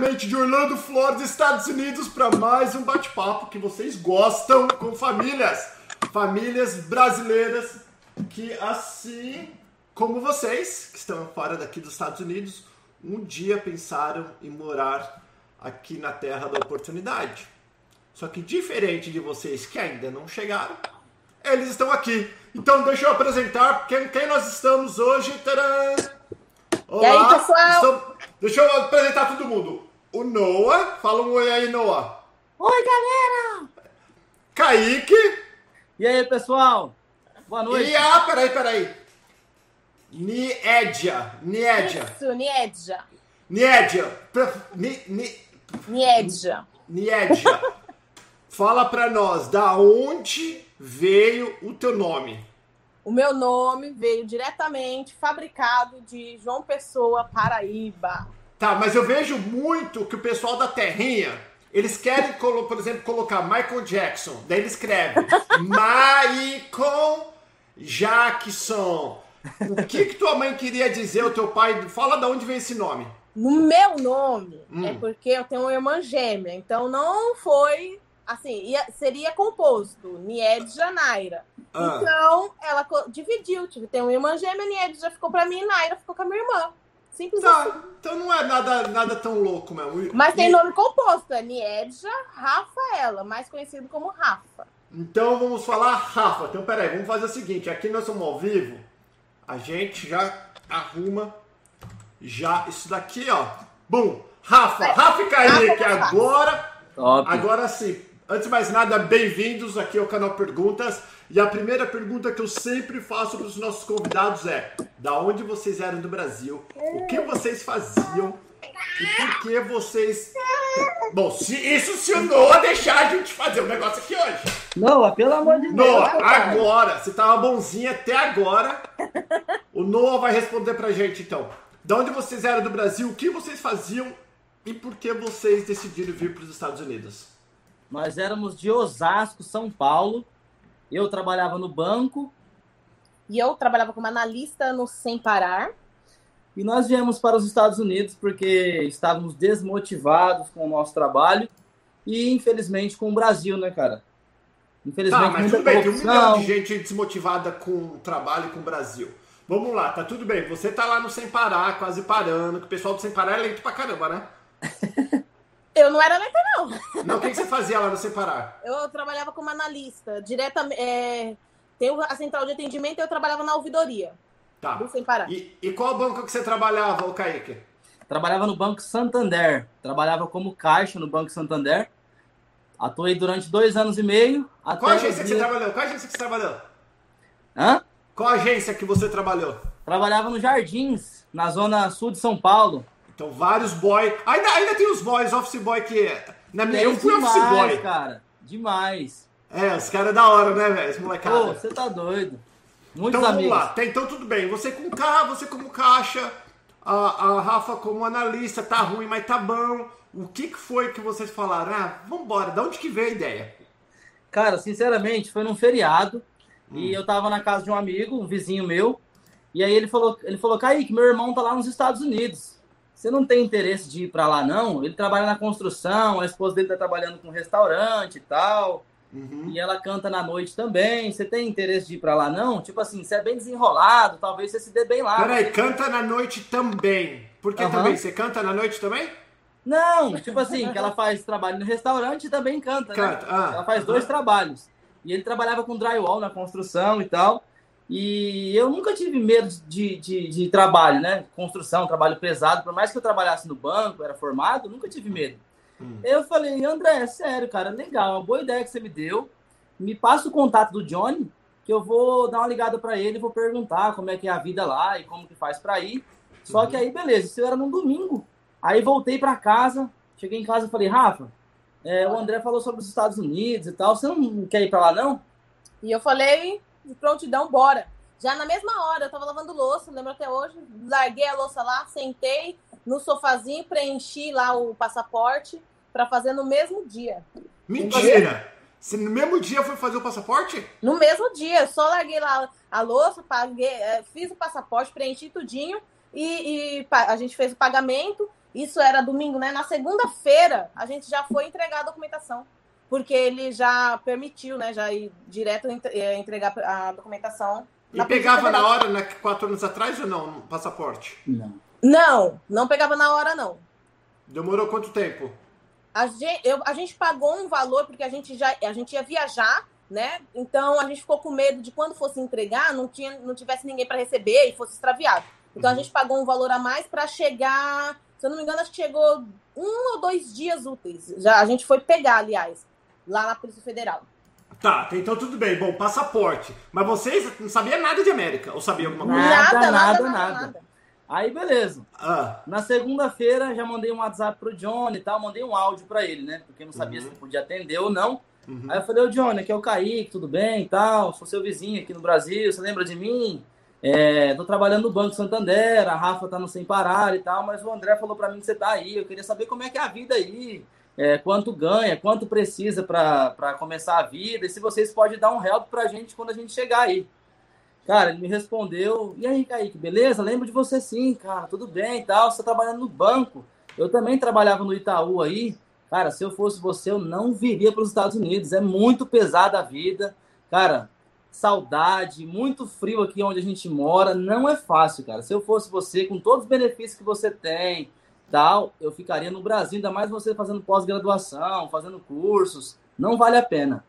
diretamente de Orlando, Florida, Estados Unidos, para mais um bate-papo que vocês gostam com famílias. Famílias brasileiras que, assim como vocês, que estão fora daqui dos Estados Unidos, um dia pensaram em morar aqui na terra da oportunidade. Só que diferente de vocês que ainda não chegaram, eles estão aqui. Então deixa eu apresentar quem, quem nós estamos hoje. Tcharam! Olá, E aí, pessoal? estamos- Deixa eu apresentar todo mundo. O Noah, fala um oi aí, Noah. Oi, galera! Kaique E aí, pessoal? Boa noite. e a. Peraí, peraí. Niedia. Niedia. Isso, Niedja. Niedia. Pre- Ni, ni, Niedja. Niedia. Fala pra nós, da onde veio o teu nome? O meu nome veio diretamente fabricado de João Pessoa, Paraíba. Tá, mas eu vejo muito que o pessoal da Terrinha, eles querem, por exemplo, colocar Michael Jackson. Daí ele escreve Michael Jackson. O que que tua mãe queria dizer, o teu pai? Fala da onde veio esse nome. No meu nome Hum. é porque eu tenho uma irmã gêmea, então não foi assim, ia- seria composto Niedja Naira. Ah. Então ela dividiu, tive tem uma irmã gêmea, Niedja ficou pra mim e Naira ficou com a minha irmã. Simples assim. Tá, então não é nada, nada tão louco mesmo. Mas tem E- nome composto, é Niedja Rafaela, mais conhecido como Rafa. Então vamos falar Rafa. Então peraí, vamos fazer o seguinte: aqui nós somos ao vivo, a gente já arruma já isso daqui, ó. Bum! Rafa, Rafa e Kaique, Rafa, Rafa. agora, Top. agora sim. Antes de mais nada, bem-vindos aqui ao canal Perguntas. E a primeira pergunta que eu sempre faço para os nossos convidados é: da onde vocês eram do Brasil? O que vocês faziam? E por que vocês. Bom, se, isso se o Noah deixar a gente fazer o negócio aqui hoje. Noah, pelo amor de Deus. Noah, cara. agora, você tava bonzinha até agora. O Noah vai responder pra gente então. Da onde vocês eram do Brasil, o que vocês faziam e por que vocês decidiram vir para os Estados Unidos? Nós éramos de Osasco, São Paulo. Eu trabalhava no banco E eu trabalhava como analista no Sem Parar. e nós viemos para os Estados Unidos porque estávamos desmotivados com o nosso trabalho e, infelizmente, com o Brasil, né, cara? Infelizmente, Tá, mas muita tudo bem, tem um milhão de gente desmotivada com o trabalho e com o Brasil. Vamos lá, tá tudo bem. Você tá lá no Sem Parar, quase parando, que o pessoal do Sem Parar é lento pra caramba, né? Eu não era lenta, não. Não, o que, que você fazia lá no Sem Parar? Eu trabalhava como analista. Diretamente. É... Tem a central de atendimento e eu trabalhava na ouvidoria Tá. do Sem Parar. E, e qual banco que você trabalhava, ô Kaique? Trabalhava no Banco Santander. Trabalhava como caixa no Banco Santander. Atuei durante dois anos e meio. Até Qual agência que você dia- trabalhou? Qual agência que você trabalhou? Hã? Qual agência que você trabalhou? Trabalhava no Jardins, na zona sul de São Paulo. Então, vários boy. Ainda, ainda tem os boys, office boy que. Na minha, eu Tem fui office demais, boy. cara. Demais. É, os caras é da hora, né, velho? Esse Pô, molecada. você tá doido. Muitos Então vamos amigos. lá. Tá, então tudo bem. Você com carro, você como caixa, a, a Rafa como analista, tá ruim, mas tá bom. O que, que foi que vocês falaram? Ah, vambora, da onde que veio a ideia? Cara, sinceramente, foi num feriado. Hum. E eu tava na casa de um amigo, um vizinho meu. E aí ele falou, ele falou, Kaique, meu irmão tá lá nos Estados Unidos. Você não tem interesse de ir pra lá, não? Ele trabalha na construção, a esposa dele tá trabalhando com restaurante e tal. Uhum. E ela canta na noite também. Você tem interesse de ir pra lá, não? Tipo assim, você é bem desenrolado, talvez você se dê bem lá. Peraí, canta na noite também. Por que Aham. também? Você canta na noite também? Não, tipo assim, que ela faz trabalho no restaurante e também canta, Canta, né? ah, ela faz aham. dois trabalhos. E ele trabalhava com drywall na construção e tal. E eu nunca tive medo de, de, de trabalho, né? Construção, trabalho pesado. Por mais que eu trabalhasse no banco, era formado, nunca tive medo. Hum. Eu falei, André, sério, cara, legal, uma boa ideia que você me deu. Me passa o contato do Johnny, que eu vou dar uma ligada pra ele e vou perguntar como é que é a vida lá e como que faz pra ir. Só que aí, beleza, isso era num domingo. Aí voltei pra casa, cheguei em casa e falei, Rafa, é, o André falou sobre os Estados Unidos e tal, você não quer ir pra lá, não? E eu falei, de prontidão, bora. Já na mesma hora, eu tava lavando louça, lembro até hoje. Larguei a louça lá, sentei no sofazinho, preenchi lá o passaporte pra fazer no mesmo dia. Mentira! Você no mesmo dia foi fazer o passaporte? No mesmo dia, eu só larguei lá a louça, paguei, eh, fiz o passaporte, preenchi tudinho e, e a gente fez o pagamento Isso era domingo, né? Na segunda-feira, a gente já foi entregar a documentação. Porque ele já permitiu, né? Já ir direto eh, entregar a documentação. E pegava na hora, né? Quatro anos atrás ou não? No passaporte? Não. Não, não pegava na hora, não. Demorou quanto tempo? A gente, eu, a gente pagou um valor porque a gente já a gente ia viajar, né? Então a gente ficou com medo de quando fosse entregar, não tinha não tivesse ninguém para receber e fosse extraviado. Então uhum. a gente pagou um valor a mais para chegar, se eu não me engano, acho que chegou um ou dois dias úteis. Já a gente foi pegar, aliás, lá na Polícia Federal. Tá, então tudo bem. Bom, passaporte. Mas vocês não sabiam nada de América? Ou sabiam alguma coisa? Nada, nada, nada. nada. nada. Aí, beleza. Ah. Na segunda-feira, já mandei um WhatsApp pro Johnny e tal, mandei um áudio para ele, né? Porque não sabia uhum. se podia atender ou não. Uhum. Aí eu falei, ô Johnny, aqui é o Kaique, tudo bem e tal? Sou seu vizinho aqui no Brasil, você lembra de mim? É, tô trabalhando no Banco Santander, a Rafa tá no Sem Parar e tal, mas o André falou para mim que você tá aí, eu queria saber como é que é a vida aí, é, quanto ganha, quanto precisa para começar a vida, e se vocês podem dar um help pra gente quando a gente chegar aí. Cara, ele me respondeu, e aí, Kaique, beleza? Lembro de você sim, cara, tudo bem e tal, você tá trabalhando no banco. Eu também trabalhava no Itaú aí. Cara, se eu fosse você, eu não viria para os Estados Unidos. É muito pesada a vida. Cara, saudade, muito frio aqui onde a gente mora. Não é fácil, cara. Se eu fosse você, com todos os benefícios que você tem, tal, eu ficaria no Brasil, ainda mais você fazendo pós-graduação, fazendo cursos. Não vale a pena.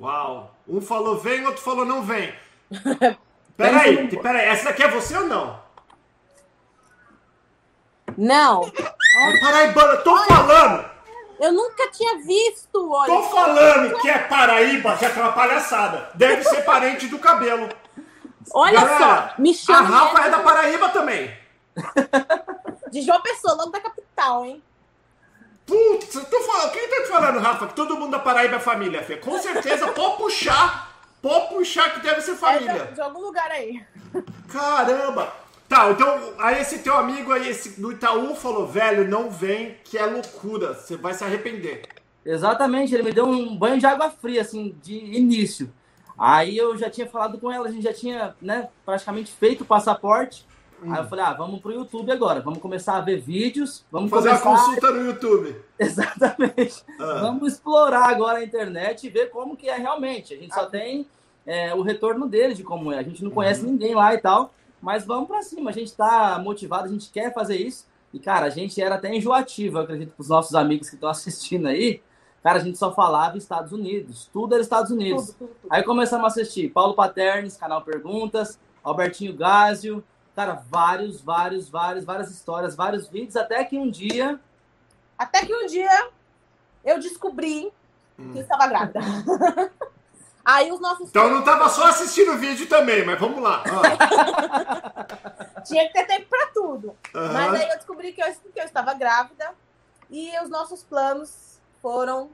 Uau! Um falou vem, outro falou não vem. Peraí, peraí, essa daqui é você ou não? Não. Paraíba, eu tô falando! Eu nunca tinha visto, olha. Tô falando que é Paraíba, já que é uma palhaçada. Deve ser parente do cabelo. Olha Galera, só, me chama. A Rafa é da Paraíba também. De João Pessoa, logo da capital, hein? Putz, tô falando, quem tá te falando, Rafa? Que todo mundo da Paraíba é família, Fê. Com certeza, pode puxar, pode puxar que deve ser família. É de, de algum lugar aí. Caramba! Tá, então aí esse teu amigo aí, esse do Itaú, falou, velho, não vem, que é loucura, você vai se arrepender. Exatamente, ele me deu um banho de água fria, assim, de início. Aí eu já tinha falado com ela, a gente já tinha, né, praticamente feito o passaporte. Hum. Aí eu falei, ah, vamos pro YouTube agora, vamos começar a ver vídeos, vamos fazer começar... uma consulta no YouTube. Exatamente. Ah. Vamos explorar agora a internet e ver como que é realmente. A gente só ah. tem é, o retorno dele de como é. A gente não conhece uhum. ninguém lá e tal. Mas vamos para cima, a gente está motivado, a gente quer fazer isso. E, cara, a gente era até enjoativo, eu acredito, para os nossos amigos que estão assistindo aí. Cara, a gente só falava Estados Unidos, tudo era Estados Unidos. Tudo, tudo, tudo. Aí começamos a assistir Paulo Paternes, canal Perguntas, Albertinho Gásio, cara, vários, vários, vários, várias histórias, vários vídeos, até que um dia. Até que um dia eu descobri hum. que estava grávida. Aí os nossos. Então não tava só assistindo o vídeo também, mas vamos lá. Tinha que ter tempo para tudo. Uhum. Mas aí eu descobri que eu, que eu estava grávida e os nossos planos foram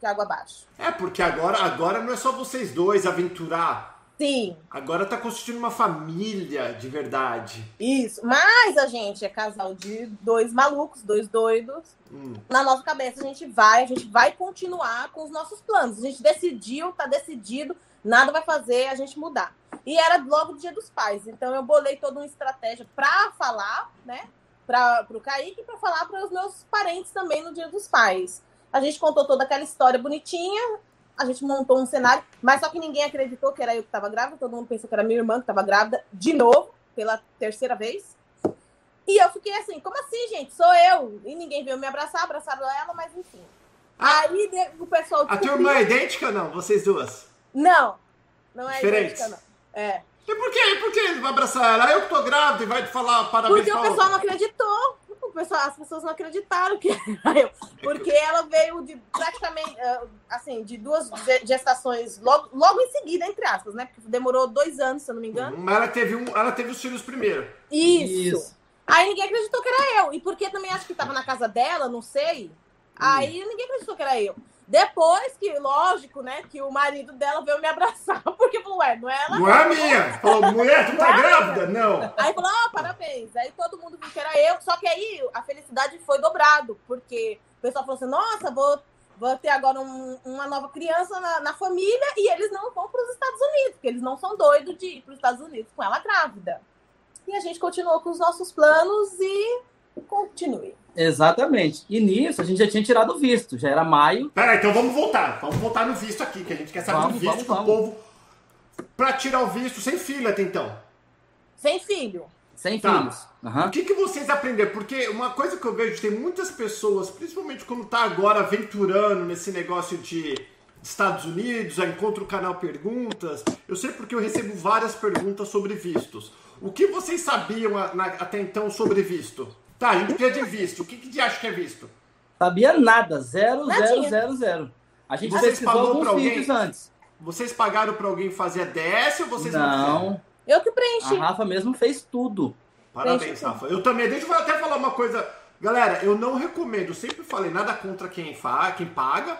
de água abaixo. É, porque agora, agora não é só vocês dois aventurar Sim. Agora tá constituindo uma família de verdade. Isso. Mas a gente é casal de dois malucos, dois doidos. Hum. Na nossa cabeça a gente vai, a gente vai continuar com os nossos planos. A gente decidiu, tá decidido, nada vai fazer a gente mudar. E era logo o dia dos pais. Então eu bolei toda uma estratégia pra falar, né? Pra, pro Kaique e pra falar para os meus parentes também no dia dos pais. A gente contou toda aquela história bonitinha, a gente montou um cenário, mas só que ninguém acreditou que era eu que estava grávida, todo mundo pensou que era minha irmã que estava grávida, de novo, pela terceira vez. E eu fiquei assim, como assim, gente? Sou eu. E ninguém veio me abraçar, abraçaram ela, mas enfim. Aí o pessoal. A tua irmã é idêntica não? Vocês duas? Não. Não é Diferentes. idêntica, não. É. E por quê? E por que vai abraçar ela? Eu que tô grávida e vai te falar parabéns Porque o pessoal não acreditou pessoal, as pessoas não acreditaram que era eu. Porque ela veio de praticamente, eh, assim, de duas gestações logo, logo em seguida, entre aspas, né? Porque demorou dois anos, se eu não me engano. Mas ela teve, um, ela teve os filhos primeiro. Isso. Isso. Aí ninguém acreditou que era eu. E porque também acho que estava na casa dela, não sei. Hum. Aí ninguém acreditou que era eu. Depois que, lógico, né, que o marido dela veio me abraçar, porque falou, ué, não é ela? Não é a minha! Falou, mulher, tu tá é grávida? Não. Aí falou, ó, oh, parabéns. Aí todo mundo viu que era eu, só que aí a felicidade foi dobrado, porque o pessoal falou assim, nossa, vou, vou ter agora um, uma nova criança na, na família e eles não vão para os Estados Unidos, porque eles não são doidos de ir para os Estados Unidos com ela grávida. E a gente continuou com os nossos planos e Continue. Exatamente. E nisso a gente já tinha tirado o visto, já era maio. Peraí, então vamos voltar. Vamos voltar no visto aqui, que a gente quer saber Vamos, do visto vamos, vamos. povo. Pra tirar o visto sem filha até então. Sem filho. Sem Tá. filhos. Aham. O que, que vocês aprenderam? Porque uma coisa que eu vejo, tem muitas pessoas, principalmente quando tá agora aventurando nesse negócio de Estados Unidos, aí encontra o canal Perguntas. Eu sei porque eu recebo várias perguntas sobre vistos. O que vocês sabiam a- na- até então sobre visto? Tá, a gente precisa de visto. O que, que de acha que é visto? Sabia nada, zero, zero, Nadinha. zero, zero. A gente Vocês pesquisou alguns pra alguém? vídeos antes. Vocês pagaram pra alguém fazer a DS ou vocês não, fizeram? Não, Eu que a preenchi. Rafa mesmo fez tudo. Parabéns, Preenche Rafa. Eu também, deixa eu até falar uma coisa. Galera, eu não recomendo, eu sempre falei nada contra quem, fa, quem paga,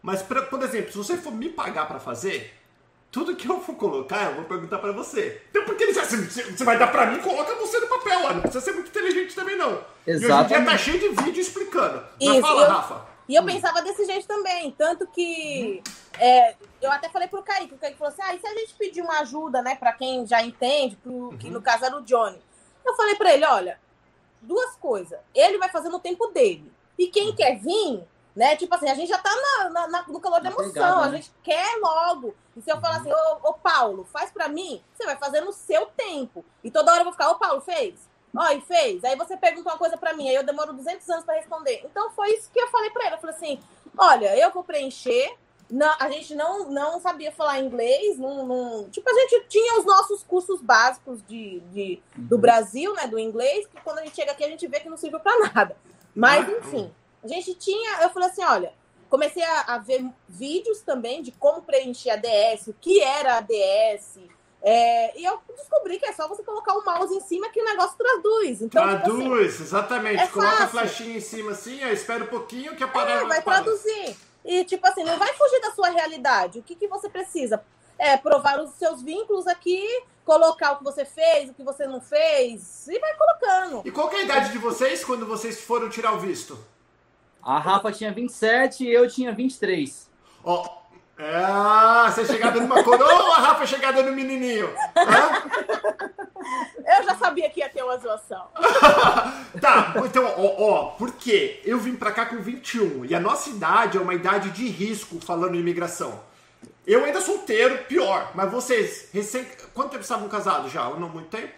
mas, pra- por exemplo, se você for me pagar pra fazer, tudo que eu for colocar, eu vou perguntar pra você. Então, por que ele você, você vai dar pra mim, coloca você no papel, ó. Não precisa ser muito inteligente também, não. E hoje em dia tá cheio de vídeo explicando. Mas Isso, fala, eu- Rafa. E eu pensava desse jeito também. Tanto que é, eu até falei pro Kaique, o Kaique falou assim: ah, e se a gente pedir uma ajuda, né, pra quem já entende, pro, que no caso era o Johnny. Eu falei pra ele: olha, duas coisas. Ele vai fazer no tempo dele. E quem quer vir, né? Tipo assim, a gente já tá na- na- na- no calor da emoção, pegada, a né? gente quer logo. E se eu falar assim, ô, ô Paulo, faz pra mim, você vai fazer no seu tempo. E toda hora eu vou ficar, ô Paulo, fez? Ó, e fez. Aí você pergunta uma coisa pra mim, aí eu demoro 200 anos pra responder. Então foi isso que eu falei pra ele. Eu falei assim: olha, eu vou preencher. Não, a gente não, não sabia falar inglês. Não, não- tipo, a gente tinha os nossos cursos básicos de, de- do Uhum. Brasil, né? Do inglês, que quando a gente chega aqui a gente vê que não serviu pra nada. Mas, Ah, enfim, a gente tinha. Eu falei assim: olha, comecei a, a ver vídeos também de como preencher a DS, o que era a DS. é, e eu descobri que é só você colocar o mouse em cima que o negócio traduz. Então, tipo assim, Traduz, exatamente. é Coloca a fácil. flechinha em cima assim, aí espera um pouquinho que a É, parada vai aparece. traduzir. E, tipo assim, não vai fugir da sua realidade. O que, que você precisa? É provar os seus vínculos aqui, colocar o que você fez, o que você não fez, e vai colocando. E qual é a idade de vocês quando vocês foram tirar o visto? A Rafa tinha 27 e eu tinha 23. Ó, ah, você é chegada numa coroa ou a Rafa é chegada no menininho? Hã? Eu já sabia que ia ter uma zoação. Tá, então, ó, ó, por quê? Eu vim pra cá com 21 e a nossa idade é uma idade de risco falando em imigração. Eu ainda solteiro, pior, mas vocês, recém. Quanto tempo estavam casados já? Não muito tempo?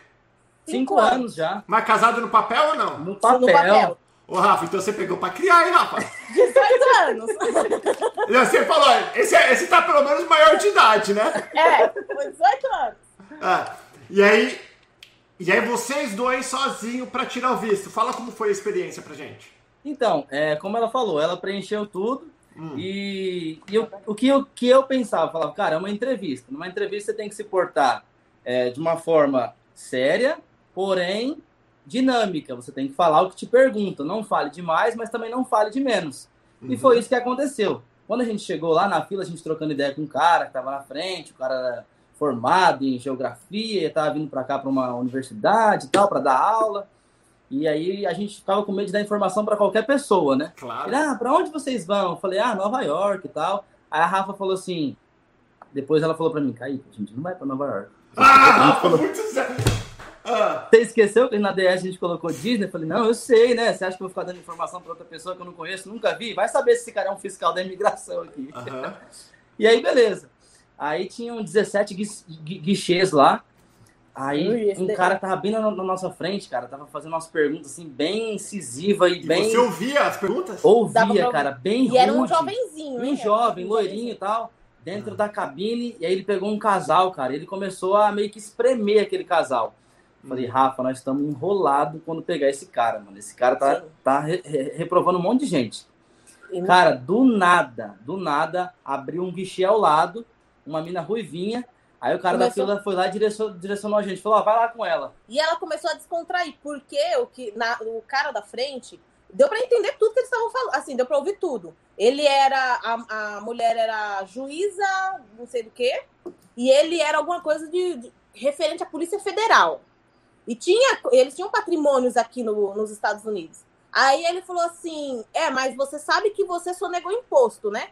Cinco anos já. Mas casado no papel ou não? No No papel. Ô, Rafa, então você pegou pra criar, hein, Rafa? 18 anos. E Você falou, esse, é- esse tá pelo menos maior de idade, né? É, foi 18 anos. Ah, e aí. E aí vocês dois sozinhos pra tirar o visto. Fala como foi a experiência pra gente. Então, é, como ela falou, ela preencheu tudo. Hum. E, e eu- o que eu, que eu pensava, eu falava, cara, é uma entrevista. Numa entrevista você tem que se portar é, de uma forma séria, porém dinâmica. Você tem que falar o que te perguntam. Não fale demais, mas também não fale de menos. E foi isso que aconteceu. Quando a gente chegou lá na fila, a gente trocando ideia com um cara que estava na frente, o cara era formado em geografia, estava vindo para cá para uma universidade e tal, para dar aula. E aí a gente ficava com medo de dar informação para qualquer pessoa, né? Claro. Ele, ah, pra onde vocês vão? Eu falei, ah, Nova York e tal. Aí a Rafa falou assim. Depois ela falou pra mim, Kaique, a gente não vai pra Nova York. Ah, Rafa, muito sério. Ah, Você esqueceu que na DS a gente colocou Disney? Eu falei, não, eu sei, né? Você acha que eu vou ficar dando informação pra outra pessoa que eu não conheço, nunca vi? Vai saber se esse cara é um fiscal da imigração aqui. aham. E aí, beleza. Aí tinham 17 gui- gui- guichês lá. Aí um cara tava bem na, na nossa frente, cara, tava fazendo umas perguntas assim, bem incisiva e, E bem. você ouvia as perguntas? Dava Ouvia, pra- cara, bem E era um jovenzinho, Um hein? jovem, loirinho e tal, dentro da cabine, e aí ele pegou um casal, cara. Ele começou a meio que espremer aquele casal. Falei, Rafa, nós estamos enrolados quando pegar esse cara, mano. Esse cara tá, Sim. tá re- re- reprovando um monte de gente. E- Cara, do nada, do nada, abriu um guichê ao lado, uma mina ruivinha. Aí o cara da Começou- fila foi lá e direcionou, direcionou a gente. Falou, ó, vai lá com ela. E ela começou a descontrair, porque o, que, na- o cara da frente deu pra entender tudo que eles estavam falando. Assim, deu pra ouvir tudo. Ele era. A, a mulher era juíza, não sei do que, e ele era alguma coisa de, de- referente à Polícia Federal. E tinha, eles tinham patrimônios aqui no- nos Estados Unidos. Aí ele falou assim: É, mas você sabe que você sonegou imposto, né?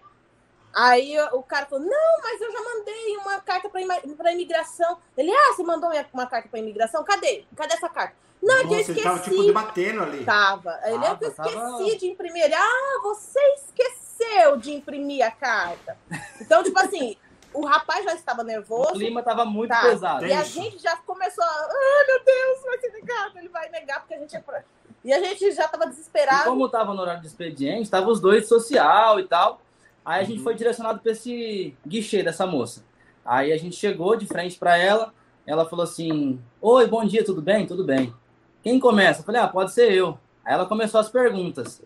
Aí o cara falou: Não, mas eu já mandei uma carta para imigração. Ele, ah, você mandou uma carta para imigração? Cadê? Cadê essa carta? Não, Nossa, que eu esqueci. Ele tava tipo debatendo ali. Tava. Ele, ah, eu esqueci tava... de imprimir. Ah, você esqueceu de imprimir a carta. Então, tipo assim, o rapaz já estava nervoso. O clima estava muito tá. pesado. E a gente já começou a. Ai, meu Deus, vai ser negado. Ele vai negar porque a gente é. E a gente já estava desesperado. E como estava no horário de expediente, estavam os dois social e tal. Aí a gente uhum. foi direcionado para esse guichê dessa moça. Aí a gente chegou de frente para ela. Ela falou assim: Oi, bom dia, tudo bem? Tudo bem. Quem começa? Eu falei: Ah, pode ser eu. Aí ela começou as perguntas.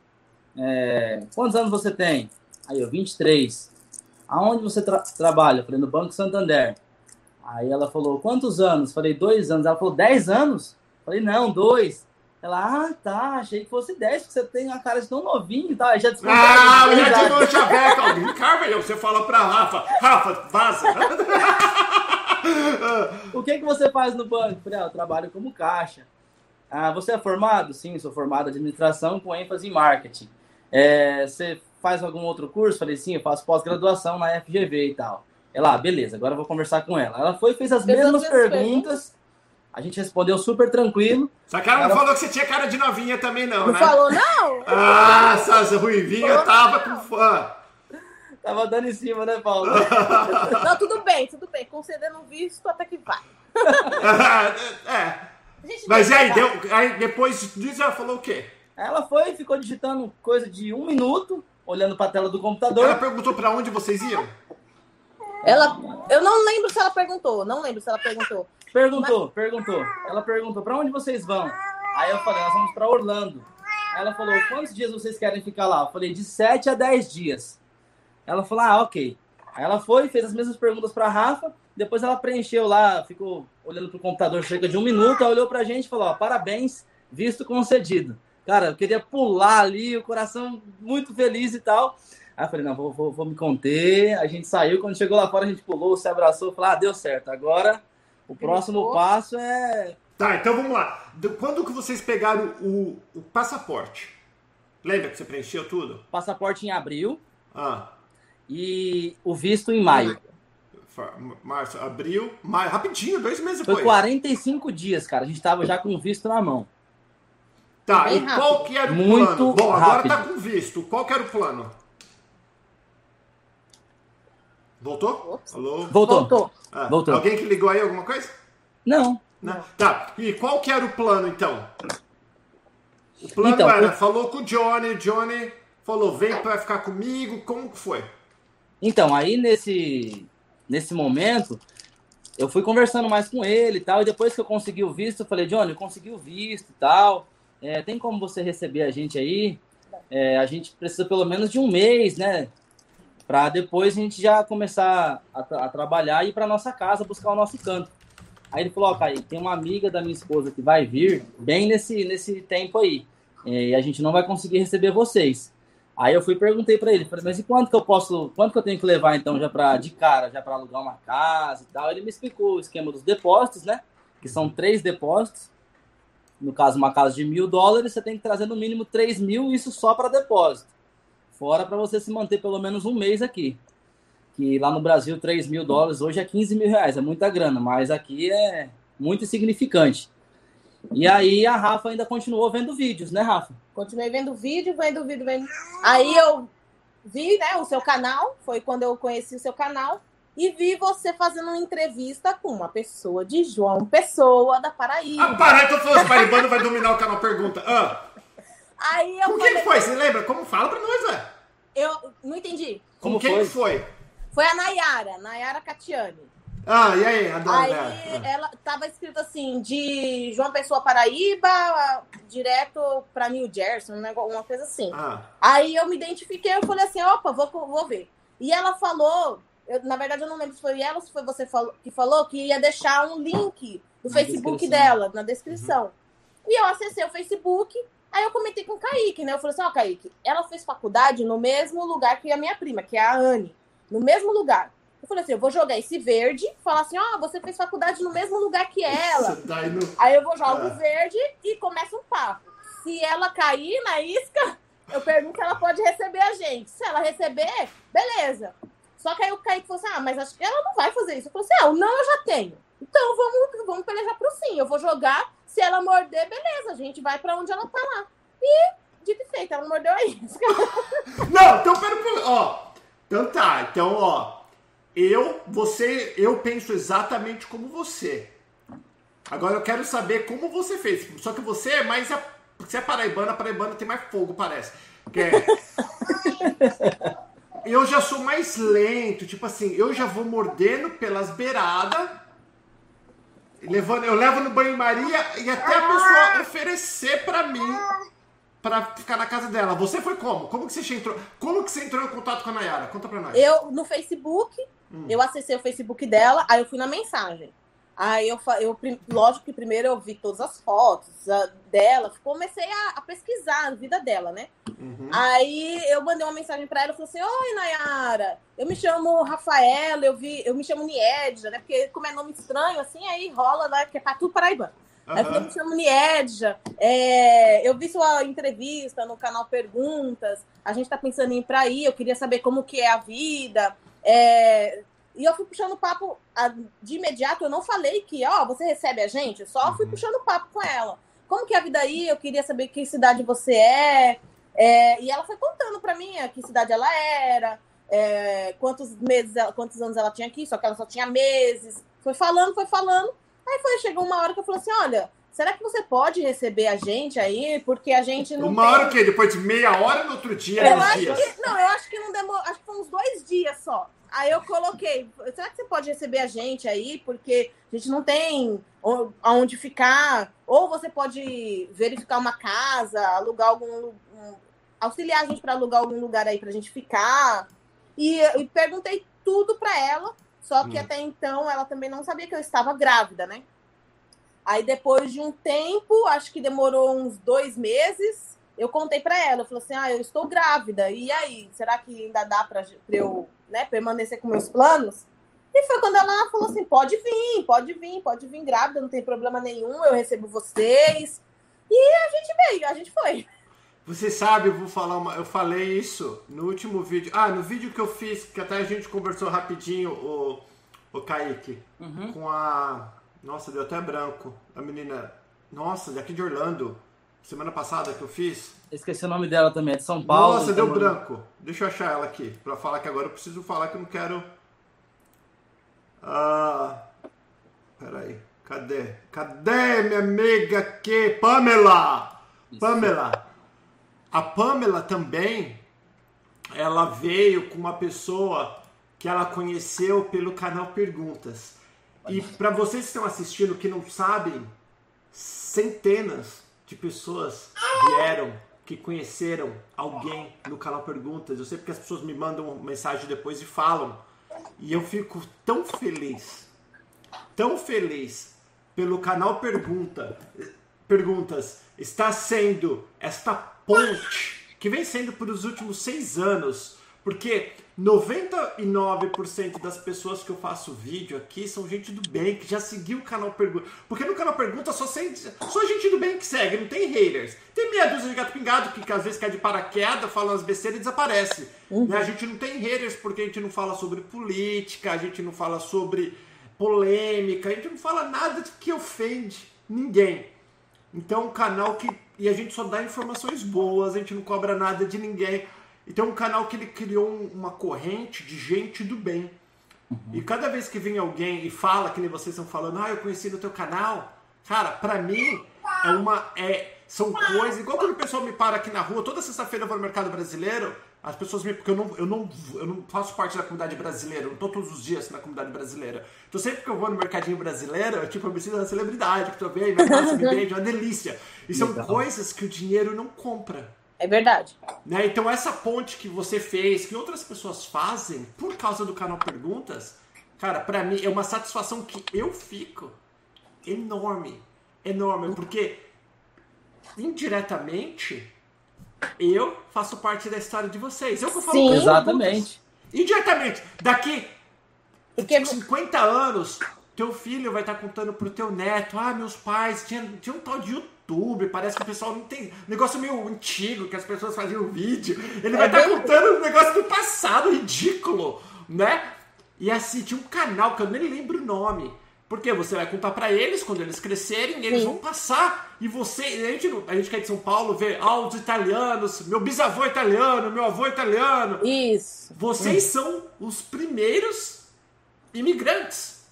É, quantos anos você tem? Aí eu, 23. Aonde você tra trabalha? Eu falei: No Banco Santander. Aí ela falou: Quantos anos? Falei: Dois anos. Ela falou: Dez anos? Falei: Não, dois. Ela, ah, tá, achei que fosse 10, porque você tem uma cara de tão novinho, tá? Já Ah, eu já tirou o chaveco. Ricardo, aí você fala pra Rafa, Rafa, vaza. o que que você faz no banco? Falei, ah, eu trabalho como caixa. Ah, você é formado? Sim, sou formado em administração com ênfase em marketing. É, você faz algum outro curso? Falei, sim, eu faço pós-graduação na FGV e tal. Ela, ah, beleza, agora eu vou conversar com ela. Ela foi e fez as mesmas perguntas a gente respondeu super tranquilo. Só que ela não falou que você tinha cara de novinha também, não, não né? Não falou, não? Ah, essas ruivinhas tava com fã. Tava dando em cima, né, Paulo? não, tudo bem, tudo bem. Concedendo visto até que vai. é. Mas e aí, deu, aí, depois disso ela falou o quê? Ela foi ficou digitando coisa de um minuto, olhando pra tela do computador. Ela perguntou pra onde vocês iam? Ela, eu não lembro se ela perguntou, não lembro se ela perguntou. Perguntou, Mas... perguntou. Ela perguntou, para onde vocês vão? Aí eu falei, nós vamos para Orlando. Aí ela falou, quantos dias vocês querem ficar lá? Eu falei, de 7 a 10 dias. Ela falou, ah, ok. Aí ela foi, fez as mesmas perguntas para Rafa, depois ela preencheu lá, ficou olhando pro computador cerca de um minuto, olhou pra gente e falou, ó, parabéns, visto concedido. Cara, eu queria pular ali, o coração muito feliz e tal. Aí eu falei, não, vou, vou, vou me conter. A gente saiu, quando chegou lá fora, a gente pulou, se abraçou, falou, ah, deu certo, agora o próximo passo é. Tá, então vamos lá. Quando que vocês pegaram o, o passaporte? Lembra que você preencheu tudo? Passaporte em abril. Ah. E o visto em maio. Março, abril, maio, rapidinho, dois meses depois. Foi 45 dias, cara. A gente tava já com o visto na mão. Tá, e qual que era o Muito plano? Bom, agora tá com visto. Qual que era o plano? Voltou? Alô? Voltou. Voltou. Ah, Voltou. Alguém que ligou aí alguma coisa? Não. Não. Tá. E qual que era o plano então? O plano então, era, eu... falou com o Johnny, o Johnny falou, vem para ficar comigo, como que foi? Então, aí nesse, nesse momento, eu fui conversando mais com ele e tal, e depois que eu consegui o visto, eu falei, Johnny, eu consegui o visto e tal, é, tem como você receber a gente aí? É, a gente precisa pelo menos de um mês, né? para depois a gente já começar a, a trabalhar e ir para nossa casa buscar o nosso canto. Aí ele falou, ó, oh, tem uma amiga da minha esposa que vai vir bem nesse, nesse tempo aí, e a gente não vai conseguir receber vocês. Aí eu fui perguntei para ele, falei, mas e quanto que eu posso, quanto que eu tenho que levar então já para de cara, já para alugar uma casa e tal? Ele me explicou o esquema dos depósitos, né? Que são três depósitos. No caso, uma casa de mil dólares, você tem que trazer no mínimo três mil, isso só para depósito fora para você se manter pelo menos um mês aqui. Que lá no Brasil, 3 mil dólares hoje é 15 mil reais, é muita grana, mas aqui é muito insignificante. E aí a Rafa ainda continuou vendo vídeos, né, Rafa? Continuei vendo vídeo, vendo vídeo, vendo. Aí eu vi, né, o seu canal, foi quando eu conheci o seu canal, e vi você fazendo uma entrevista com uma pessoa de João Pessoa, da Paraíba. Ah, para, então falando, Paraibano vai dominar o canal Pergunta. Ah. Aí eu Com falei, quem foi? Você lembra? Como fala pra nós, velho? Eu não entendi. Com quem foi? foi? Foi a Nayara, Nayara Catiani. Ah, e aí, a dona Aí ela tava escrito assim, de João Pessoa Paraíba, direto pra New Jersey, uma coisa assim. Ah. Aí eu me identifiquei, eu falei assim, opa, vou, vou ver. E ela falou, eu, na verdade eu não lembro se foi ela ou se foi você que falou, que ia deixar um link do na Facebook dela, na descrição. Uhum. E eu acessei o Facebook, Aí eu comentei com o Kaique, né? Eu falei assim, ó, oh, Kaique, ela fez faculdade no mesmo lugar que a minha prima, que é a Anne. No mesmo lugar. Eu falei assim, eu vou jogar esse verde, falar assim, ó, oh, você fez faculdade no mesmo lugar que ela. Tá no... Aí eu vou jogar o ah. verde e começa um papo. Se ela cair na isca, eu pergunto se ela pode receber a gente. Se ela receber, beleza. Só que aí o Kaique falou assim: ah, mas acho que ela não vai fazer isso. Eu falei assim: ah, o não eu já tenho. Então vamos, vamos pelejar pro sim. Eu vou jogar. Se ela morder, beleza, a gente vai pra onde ela tá lá. E, dito e feito, ela mordeu aí. Não, então pera, ó. Então tá, então ó. Eu, você, eu penso exatamente como você. Agora eu quero saber como você fez. Só que você é mais. A, você é paraibana, paraibana tem mais fogo, parece. É, eu já sou mais lento, tipo assim, eu já vou mordendo pelas beiradas. Levando, eu levo no banho-maria e até a pessoa oferecer para mim para ficar na casa dela. Você foi como? Como que você entrou? Como que você entrou em contato com a Nayara? Conta pra nós. Eu no Facebook, hum. eu acessei o Facebook dela, aí eu fui na mensagem. Aí eu, eu, lógico que primeiro eu vi todas as fotos dela, comecei a, a pesquisar a vida dela, né? Uhum. Aí eu mandei uma mensagem para ela, falei assim: Oi, Nayara, eu me chamo Rafaela, eu vi, eu me chamo Niedja, né? Porque como é nome estranho, assim, aí rola, né? Porque tá tudo paraibano. Uhum. Aí eu falei, eu me chamo Niedja, é, eu vi sua entrevista no canal Perguntas, a gente tá pensando em ir pra aí, eu queria saber como que é a vida. É, e eu fui puxando papo de imediato. Eu não falei que, ó, você recebe a gente. Eu só fui uhum. puxando papo com ela. Como que é a vida aí? Eu queria saber que cidade você é. é e ela foi contando para mim que cidade ela era, é, quantos meses, ela, quantos anos ela tinha aqui. Só que ela só tinha meses. Foi falando, foi falando. Aí foi, chegou uma hora que eu falei assim, olha, será que você pode receber a gente aí? Porque a gente não. Uma tem... hora o quê? Depois de meia hora no outro dia? Eu acho dias? que, não, eu acho que não demorou. Acho que foi uns dois dias só. Aí eu coloquei, será que você pode receber a gente aí? Porque a gente não tem aonde ficar. Ou você pode verificar uma casa, alugar algum. Um, auxiliar a gente para alugar algum lugar aí para a gente ficar. E, e perguntei tudo para ela, só que hum. até então ela também não sabia que eu estava grávida, né? Aí depois de um tempo, acho que demorou uns dois meses, eu contei para ela, eu falei assim, ah, eu estou grávida, e aí, será que ainda dá para eu né, permanecer com meus planos. E foi quando ela falou assim: pode vir, pode vir, pode vir grávida, não tem problema nenhum, eu recebo vocês. E a gente veio, a gente foi. Você sabe, eu vou falar uma. Eu falei isso no último vídeo. Ah, no vídeo que eu fiz, que até a gente conversou rapidinho, o, o Kaique, uhum. com a. Nossa, deu até branco. A menina. Nossa, daqui de Orlando. Semana passada que eu fiz. Esqueci o nome dela também, é de São Paulo. Nossa, deu branco. Deixa eu achar ela aqui, pra falar que agora eu preciso falar que eu não quero. Ah. Peraí. Cadê? Cadê minha amiga aqui? Pamela! Pamela! A Pamela também, ela veio com uma pessoa que ela conheceu pelo canal Perguntas. E para vocês que estão assistindo que não sabem, centenas de pessoas vieram que conheceram alguém no canal Perguntas. Eu sei porque as pessoas me mandam mensagem depois e falam. E eu fico tão feliz, tão feliz pelo canal Pergunta, Perguntas está sendo esta ponte que vem sendo por os últimos seis anos, porque 99% das pessoas que eu faço vídeo aqui são gente do bem, que já seguiu o canal Pergunta. Porque no canal Pergunta só, sem, só gente do bem que segue, não tem haters. Tem meia dúzia de gato pingado que, que às vezes cai de paraquedas, fala umas besteiras e desaparece. Uhum. Né? A gente não tem haters porque a gente não fala sobre política, a gente não fala sobre polêmica, a gente não fala nada que ofende ninguém. Então, um canal que. E a gente só dá informações boas, a gente não cobra nada de ninguém. Então, um canal que ele criou uma corrente de gente do bem. Uhum. E cada vez que vem alguém e fala, que nem vocês estão falando, ah, eu conheci no teu canal, cara, pra mim é uma. É, são coisas. Igual quando o pessoal me para aqui na rua, toda sexta-feira eu vou no mercado brasileiro, as pessoas me. Porque eu não, eu não, eu não faço parte da comunidade brasileira, eu não tô todos os dias na comunidade brasileira. Então sempre que eu vou no mercadinho brasileiro, eu, tipo, eu sinto uma celebridade, que tô vendo, minha casa me é uma delícia. E são Legal. coisas que o dinheiro não compra. É verdade. Né? Então essa ponte que você fez, que outras pessoas fazem por causa do canal Perguntas, cara, para mim é uma satisfação que eu fico enorme, enorme, porque indiretamente eu faço parte da história de vocês. Eu que eu falo Sim, exatamente. Indiretamente, daqui porque... 50 anos, teu filho vai estar contando pro teu neto, ah, meus pais tinham, tinha um tal de YouTube YouTube, parece que o pessoal não tem. Negócio meio antigo que as pessoas faziam vídeo. Ele vai estar é tá contando um negócio do passado ridículo. né? E assim, tinha um canal que eu nem lembro o nome. Porque você vai contar para eles, quando eles crescerem, eles Sim. vão passar. E você, a gente, a gente que é de São Paulo, vê, ah, os italianos, meu bisavô é italiano, meu avô é italiano. Isso. Vocês são os primeiros imigrantes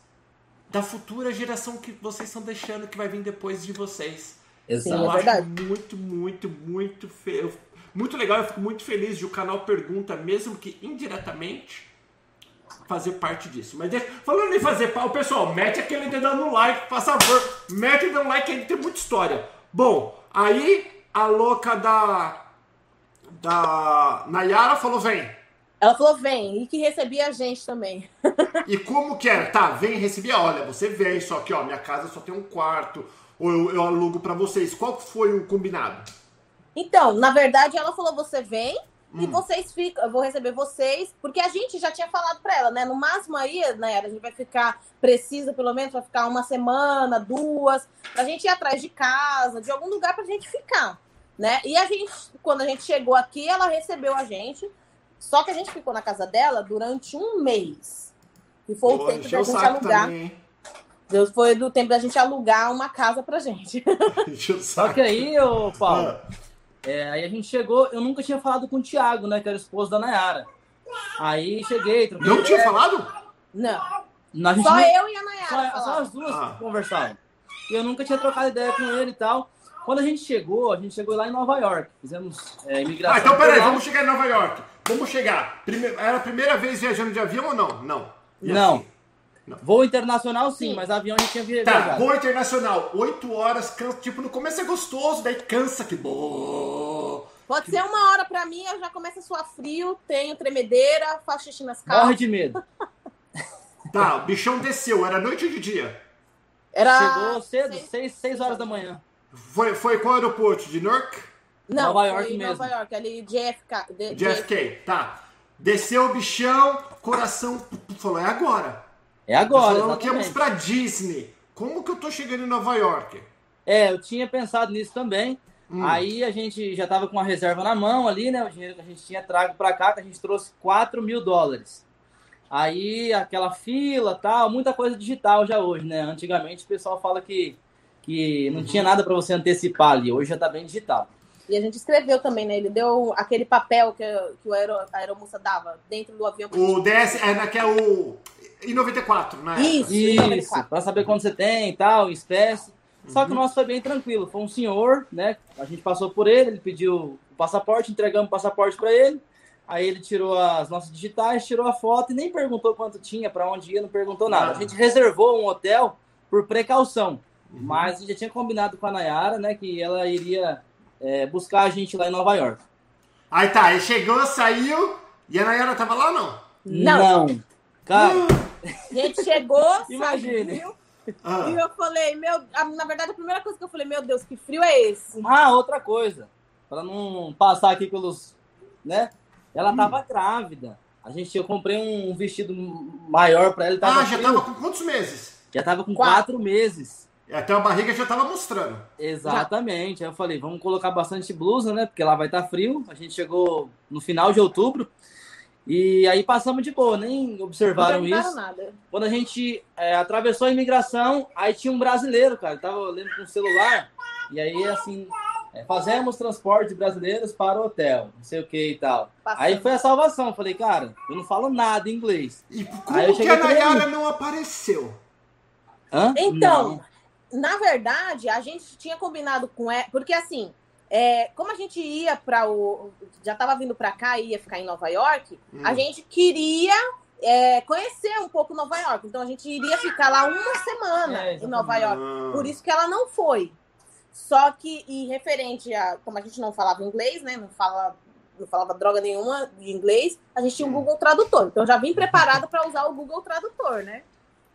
da futura geração que vocês estão deixando, que vai vir depois de vocês. Exato. Eu é acho verdade. muito, muito, muito feio. Muito legal, eu fico muito feliz de o canal pergunta, mesmo que indiretamente, fazer parte disso. Mas deixa, falando em fazer parte, pessoal, mete aquele dedo no like, por favor. Mete o dedo no like que tem muita história. Bom, aí a louca da. Da Nayara falou: vem. Ela falou: vem, e que recebia a gente também. e como que era? Tá, vem, recebia. Olha, você vem, só que ó, minha casa só tem um quarto, ou eu, eu alugo para vocês. Qual foi o combinado? Então, na verdade, ela falou: você vem hum. e vocês ficam, eu vou receber vocês, porque a gente já tinha falado para ela, né? No máximo aí, né, a gente vai ficar, precisa pelo menos, vai ficar uma semana, duas, pra gente ir atrás de casa, de algum lugar pra gente ficar, né? E a gente, quando a gente chegou aqui, ela recebeu a gente, só que a gente ficou na casa dela durante um mês. E foi Pô, o tempo da gente alugar. Também, Deus foi do tempo da gente alugar uma casa pra gente. Só que aí, ô Paulo, ah. É, aí a gente chegou, eu nunca tinha falado com o Thiago, né? Que era o esposo da Nayara. Aí cheguei, troquei. Não tinha falado? Não. só não... eu e a Nayara. Só, só as duas ah. conversavam. E eu nunca tinha trocado ideia com ele e tal. Quando a gente chegou, a gente chegou lá em Nova York. Fizemos é, imigração. Ah, então peraí, vamos chegar em Nova York. Vamos chegar. Prime... Era a primeira vez viajando de avião ou não? Não. E não. Assim? Não. Voo internacional, sim, sim, mas avião a gente tinha viajado. Tá, voo internacional, 8 horas, cansa, tipo, no começo é gostoso, daí cansa que bom. Pode que... ser uma hora pra mim, eu já começo a suar frio, tenho tremedeira, faço xixi nas calças. Morre de medo. tá, o bichão desceu, era noite ou de dia? Era... Chegou cedo, 6, 6 horas da manhã. Foi, foi qual aeroporto? De Newark? Não, Nova York mesmo. Nova York, ali, JFK. De, JFK, tá. Desceu o bichão, coração falou, é agora. É agora. Falando que íamos pra Disney. Como que eu tô chegando em Nova York? É, eu tinha pensado nisso também. Hum. Aí a gente já tava com uma reserva na mão ali, né? O dinheiro que a gente tinha trago para cá, que a gente trouxe 4 mil dólares. Aí aquela fila tal, muita coisa digital já hoje, né? Antigamente o pessoal fala que, que não uhum. tinha nada para você antecipar ali, hoje já tá bem digital. E a gente escreveu também, né? Ele deu aquele papel que, que o aero, a aeromoça dava dentro do avião. O DS, é, né, que é o em 94, né? Isso, Isso para saber quando você tem e tal, espécie. Só que o uhum. nosso foi bem tranquilo. Foi um senhor, né? A gente passou por ele, ele pediu o passaporte, entregamos o passaporte para ele. Aí ele tirou as nossas digitais, tirou a foto e nem perguntou quanto tinha, para onde ia, não perguntou nada. A gente reservou um hotel por precaução, uhum. mas a gente já tinha combinado com a Nayara, né, que ela iria é, buscar a gente lá em Nova York. Aí tá, aí chegou, saiu e a Nayara tava lá não? Não. não. Cara, a gente chegou, Imagine. Ah. E eu falei, meu, na verdade a primeira coisa que eu falei, meu Deus, que frio é esse? Ah, outra coisa, para não passar aqui pelos, né? Ela hum. tava grávida. A gente, eu comprei um vestido maior para ela. ah, já frio. tava com quantos meses? Já tava com quatro, quatro meses. Até a barriga já tava mostrando. Exatamente. Já. Aí eu falei, vamos colocar bastante blusa, né? Porque lá vai estar tá frio. A gente chegou no final de outubro. E aí passamos de boa, nem observaram não isso. Nada. Quando a gente é, atravessou a imigração, aí tinha um brasileiro, cara, tava olhando com o celular, e aí assim, é, fazemos transporte de brasileiros para o hotel, não sei o que e tal. Passando. Aí foi a salvação, falei, cara, eu não falo nada em inglês. E como que a Nayara não apareceu? Hã? Então, não. na verdade, a gente tinha combinado com ela, porque assim, é, como a gente ia para o. Já estava vindo para cá e ia ficar em Nova York, hum. a gente queria é, conhecer um pouco Nova York. Então a gente iria ficar lá uma semana é, em Nova York. Por isso que ela não foi. Só que, e referente a. Como a gente não falava inglês, né? Não, fala, não falava droga nenhuma de inglês, a gente tinha um hum. Google Tradutor. Então já vim preparada para usar o Google Tradutor, né?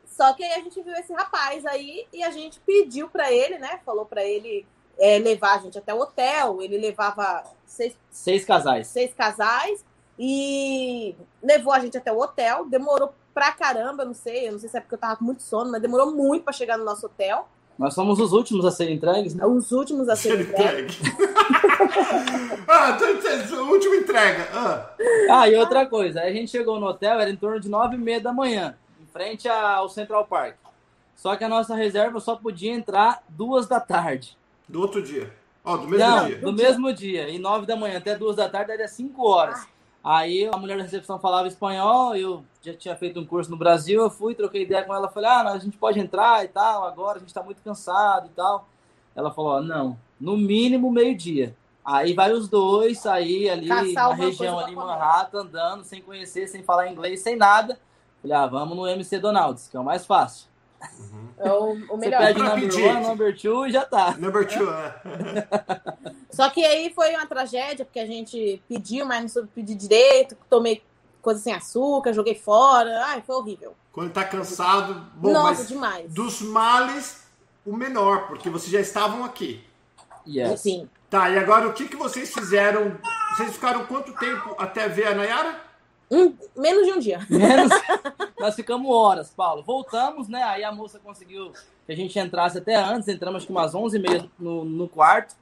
Só que aí a gente viu esse rapaz aí e a gente pediu para ele, né? Falou para ele é, levar a gente até o hotel. Ele levava seis, seis casais. Seis casais e levou a gente até o hotel. Demorou pra caramba, não sei, eu não sei se é porque eu tava com muito sono, mas demorou muito para chegar no nosso hotel. Nós somos os últimos a serem entregues, né? Os últimos a serem entregues. ah, última entrega. Ah. ah, e outra coisa, a gente chegou no hotel, era em torno de nove e meia da manhã, em frente ao Central Park. Só que a nossa reserva só podia entrar duas da tarde. Do outro dia. Ó, oh, do mesmo Não, dia. do mesmo dia. E nove da manhã até duas da tarde daria cinco horas. Aí a mulher da recepção falava espanhol, eu já tinha feito um curso no Brasil, eu fui, troquei ideia com ela, falei, ah, a gente pode entrar e tal, agora a gente tá muito cansado e tal. Ela falou, não, no mínimo meio-dia. Aí vai os dois sair ali Caçar na região ali, Manhattan, andando, sem conhecer, sem falar inglês, sem nada. Falei, ah, vamos no MC Donalds, que é o mais fácil. Uhum. É o, o melhor. Você pede number one, number two e já tá. Number two, é. Só que aí foi uma tragédia, porque a gente pediu, mas não soube pedir direito, tomei coisa sem açúcar, joguei fora. Ai, foi horrível. Quando tá cansado, bom, Nossa, mas demais. dos males, o menor, porque vocês já estavam aqui. Yes. Sim. Tá, e agora o que, que vocês fizeram? Vocês ficaram quanto tempo até ver a Nayara? Um, menos de um dia. Menos. Nós ficamos horas, Paulo. Voltamos, né? Aí a moça conseguiu que a gente entrasse até antes. Entramos acho que umas 11h30 no, no quarto.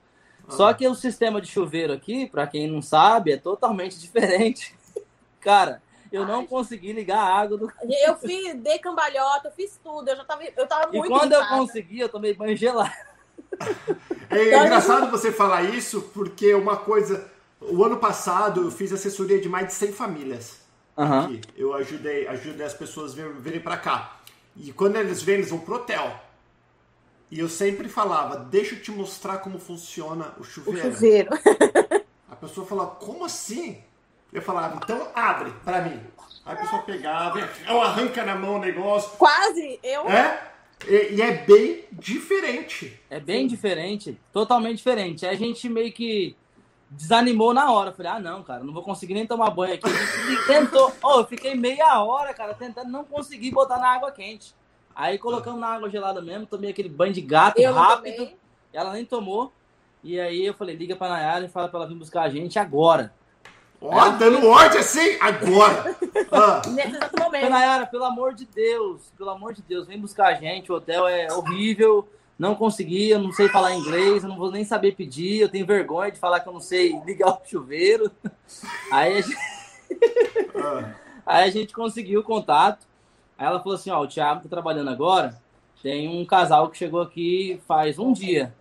Ah. Só que o sistema de chuveiro aqui, para quem não sabe, é totalmente diferente. Cara, eu não consegui ligar a água do. Eu fiz, dei cambalhota, eu fiz tudo. Eu já tava, eu tava muito E quando irritada. eu consegui, eu tomei banho gelado. É engraçado você falar isso, porque uma coisa o ano passado eu fiz assessoria de mais de 100 famílias. Uhum. Aqui. Eu ajudei, ajudei as pessoas a virem para cá. E quando eles vêm, eles vão pro hotel. E eu sempre falava, deixa eu te mostrar como funciona o chuveiro. O chuveiro. a pessoa falava, como assim? Eu falava, então abre para mim. Aí a pessoa pegava, eu arranca na mão o negócio. Quase, eu. É? E, e é bem diferente. É bem Sim. diferente, totalmente diferente. A gente meio que desanimou na hora. Falei, ah, não, cara, não vou conseguir nem tomar banho aqui. tentou, oh, eu fiquei meia hora, cara, tentando não conseguir botar na água quente. Aí colocamos na água gelada mesmo, tomei aquele banho de gato eu rápido. Ela nem tomou. E aí eu falei, liga pra Nayara e fala pra ela vir buscar a gente agora. Ó, oh, dando ordem assim, agora! ah. Nesse exato momento. Nayara, pelo amor de Deus, pelo amor de Deus, vem buscar a gente, o hotel é horrível não consegui, eu não sei falar inglês, eu não vou nem saber pedir, eu tenho vergonha de falar que eu não sei ligar o chuveiro. Aí a gente, ah. Aí a gente conseguiu o contato. Aí ela falou assim: Ó, o Thiago tá trabalhando agora. Tem um casal que chegou aqui faz um dia.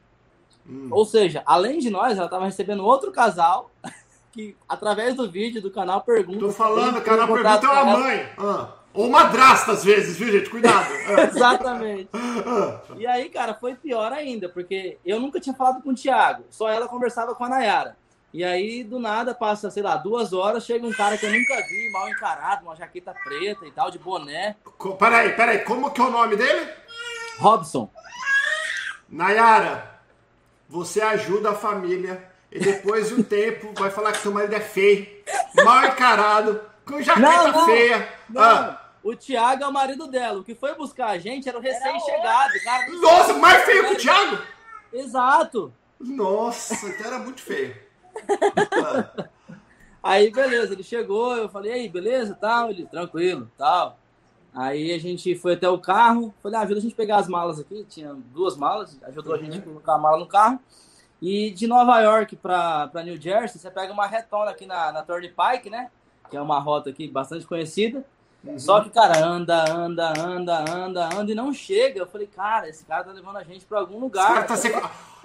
Hum. Ou seja, além de nós, ela estava recebendo outro casal que, através do vídeo do canal, pergunta. Tô falando, o canal pergunta é uma mãe. Ah. Ou madrasta, às vezes, viu, gente? Cuidado. Exatamente. e aí, cara, foi pior ainda, porque eu nunca tinha falado com o Thiago, só ela conversava com a Nayara. E aí, do nada, passa, sei lá, duas horas, chega um cara que eu nunca vi, mal encarado, uma jaqueta preta e tal, de boné. Peraí, peraí, como que é o nome dele? Robson. Nayara, você ajuda a família e depois de um tempo vai falar que seu marido é feio, mal encarado, com jaqueta não, não, feia. Não. Ah. O Thiago é o marido dela. O que foi buscar a gente era o recém-chegado. Nossa, mais feio que o Thiago? Exato. Nossa, então era muito feio. Aí, beleza, ele chegou, eu falei, aí, beleza, tal, ele, tranquilo, tal. Aí a gente foi até o carro, falei, ah, ajuda a gente a pegar as malas aqui, tinha duas malas, ajudou uhum. a gente a colocar a mala no carro. E de Nova York para New Jersey, você pega uma retona aqui na, na Turnpike, né? Que é uma rota aqui bastante conhecida. Uhum. Só que, cara, anda, anda, anda, anda, anda e não chega. Eu falei, cara, esse cara tá levando a gente para algum lugar. Tá se...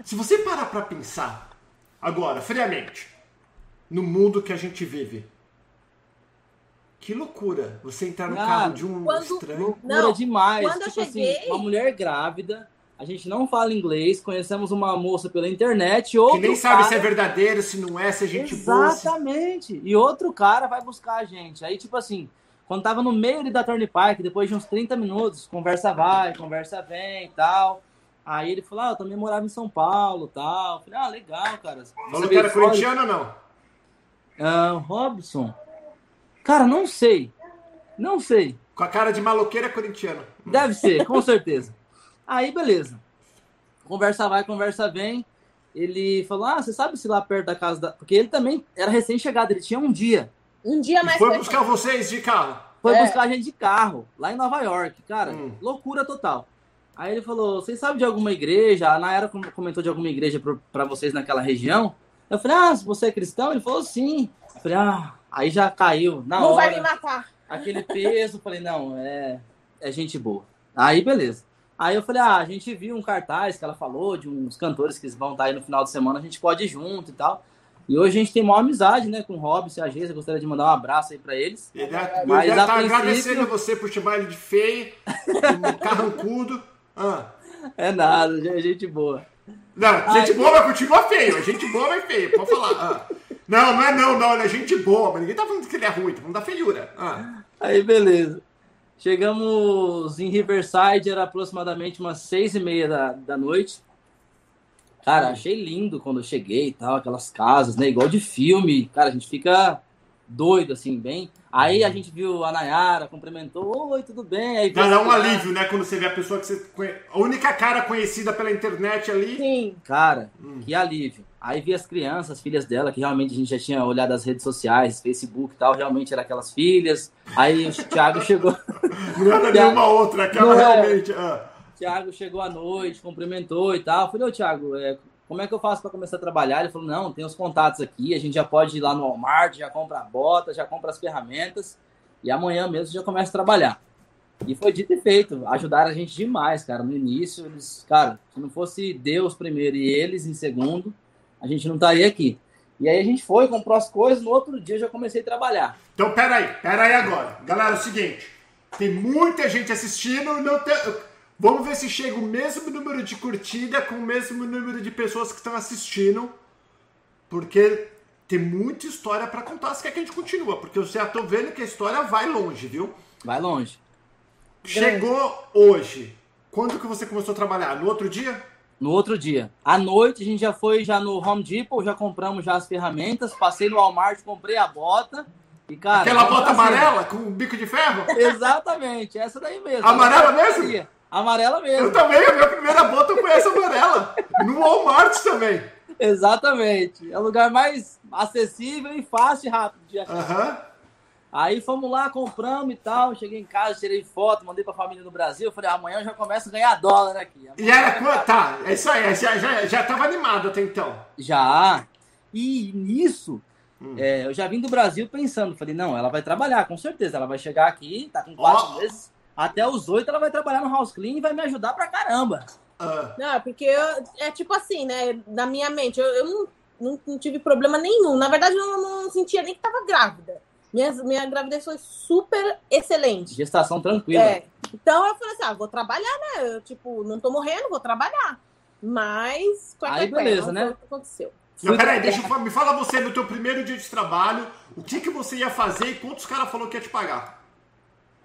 se você parar pra pensar, agora, friamente, no mundo que a gente vive, que loucura você entrar no cara, carro de um quando... estranho. Loucura não, demais. Quando tipo eu assim, cheguei... uma mulher grávida, a gente não fala inglês, conhecemos uma moça pela internet. Outro que nem sabe se é verdadeiro, se não é, se a gente Exatamente. Boa, se... E outro cara vai buscar a gente. Aí, tipo assim, quando tava no meio ali da Park, depois de uns 30 minutos, conversa vai, conversa vem e tal. Aí ele falou, ah, eu também morava em São Paulo tal. Eu falei, ah, legal, cara. Falou que era corintiano ou não? Ah, Robson? Cara, não sei. Não sei. Com a cara de maloqueira corintiano. Deve ser, com certeza. Aí, beleza. Conversa vai, conversa vem. Ele falou, ah, você sabe se lá perto da casa da... Porque ele também era recém-chegado, ele tinha um dia. Um dia mais. E foi buscar vocês de carro? Foi é. buscar a gente de carro, lá em Nova York. Cara, hum. loucura total. Aí ele falou: vocês sabem de alguma igreja? A Nayara comentou de alguma igreja para vocês naquela região. Eu falei, ah, você é cristão? Ele falou, sim. Eu falei, ah, aí já caiu na Não hora. vai me matar. Aquele peso, falei, não, é, é gente boa. Aí, beleza. Aí eu falei, ah, a gente viu um cartaz que ela falou de uns cantores que vão estar aí no final de semana, a gente pode ir junto e tal. E hoje a gente tem maior amizade, né, com o Robson e a Geisa. Gostaria de mandar um abraço aí pra eles. Ele deve Mas, a princípio- agradecendo a você por chamar ele de feio, de carrancudo. Ah. É nada, é gente boa. Não, gente boa vai continuar feio. Gente boa vai feio, pode falar. Ah. Não, não é não, não, ele é gente boa, mas ninguém tá falando que ele é ruim, tá falando da feiura. Ah. Aí, beleza. Chegamos em Riverside, era aproximadamente umas seis e meia da, da noite. Cara, achei lindo quando eu cheguei e tal, aquelas casas, né? Igual de filme. Cara, a gente fica doido, assim, bem. Aí a gente viu a Nayara, cumprimentou, oi, tudo bem? Aí Dá, dá um alívio, né, quando você vê a pessoa que você conhece. A única cara conhecida pela internet ali. Sim. Cara, que alívio. Aí vi as crianças, as filhas dela, que realmente a gente já tinha olhado as redes sociais, Facebook e tal, realmente eram aquelas filhas. Aí o Thiago chegou. Não era nenhuma outra, aquela Não é. realmente. Ah. Thiago chegou à noite, cumprimentou e tal. Eu falei, ô Thiago, é, como é que eu faço para começar a trabalhar? Ele falou, não, tem os contatos aqui, a gente já pode ir lá no Walmart, já compra a bota, já compra as ferramentas e amanhã mesmo já começa a trabalhar. E foi dito e feito, ajudaram a gente demais, cara. No início, eles, cara, se não fosse Deus primeiro e eles em segundo, a gente não estaria aqui. E aí a gente foi, comprou as coisas, no outro dia já comecei a trabalhar. Então, peraí, peraí agora. Galera, é o seguinte: tem muita gente assistindo, não tem. Vamos ver se chega o mesmo número de curtida com o mesmo número de pessoas que estão assistindo. Porque tem muita história pra contar. Se quer que a gente continua, porque eu já tô vendo que a história vai longe, viu? Vai longe. Chegou hoje. Quando que você começou a trabalhar? No outro dia? No outro dia. À noite a gente já foi já no Home Depot, já compramos já as ferramentas, passei no Walmart, comprei a bota. E, cara, Aquela bota amarela com o bico de ferro? Exatamente, essa daí mesmo. Amarela mesmo? Amarela Eu mesmo. também, a minha primeira bota eu conheço amarela. No Walmart também. Exatamente. É o lugar mais acessível e fácil e rápido de achar. Aham. Aí fomos lá, compramos e tal. Cheguei em casa, tirei foto, mandei pra família no Brasil. Falei, amanhã eu já começo a ganhar dólar aqui. E era quanto? Tá, é isso aí, já, já, já tava animado até então. Já. E nisso, Hum. é, eu já vim do Brasil pensando, falei, não, ela vai trabalhar, com certeza. Ela vai chegar aqui, tá com quatro Ó. meses. Até os oito ela vai trabalhar no house clean e vai me ajudar pra caramba. Ah, Não, porque eu- é tipo assim, né? Na minha mente, eu, eu não, não, não tive problema nenhum. Na verdade, eu não, não sentia nem que tava grávida. Minha, minha gravidez foi super excelente. Gestação tranquila. É. Então eu falei assim: ah, vou trabalhar, né? Eu, tipo, não tô morrendo, vou trabalhar. Mas. Aí, beleza, não né? o que aconteceu. não, peraí, deixa eu me fala você no teu primeiro dia de trabalho, o que, que você ia fazer e quantos caras falou que ia te pagar?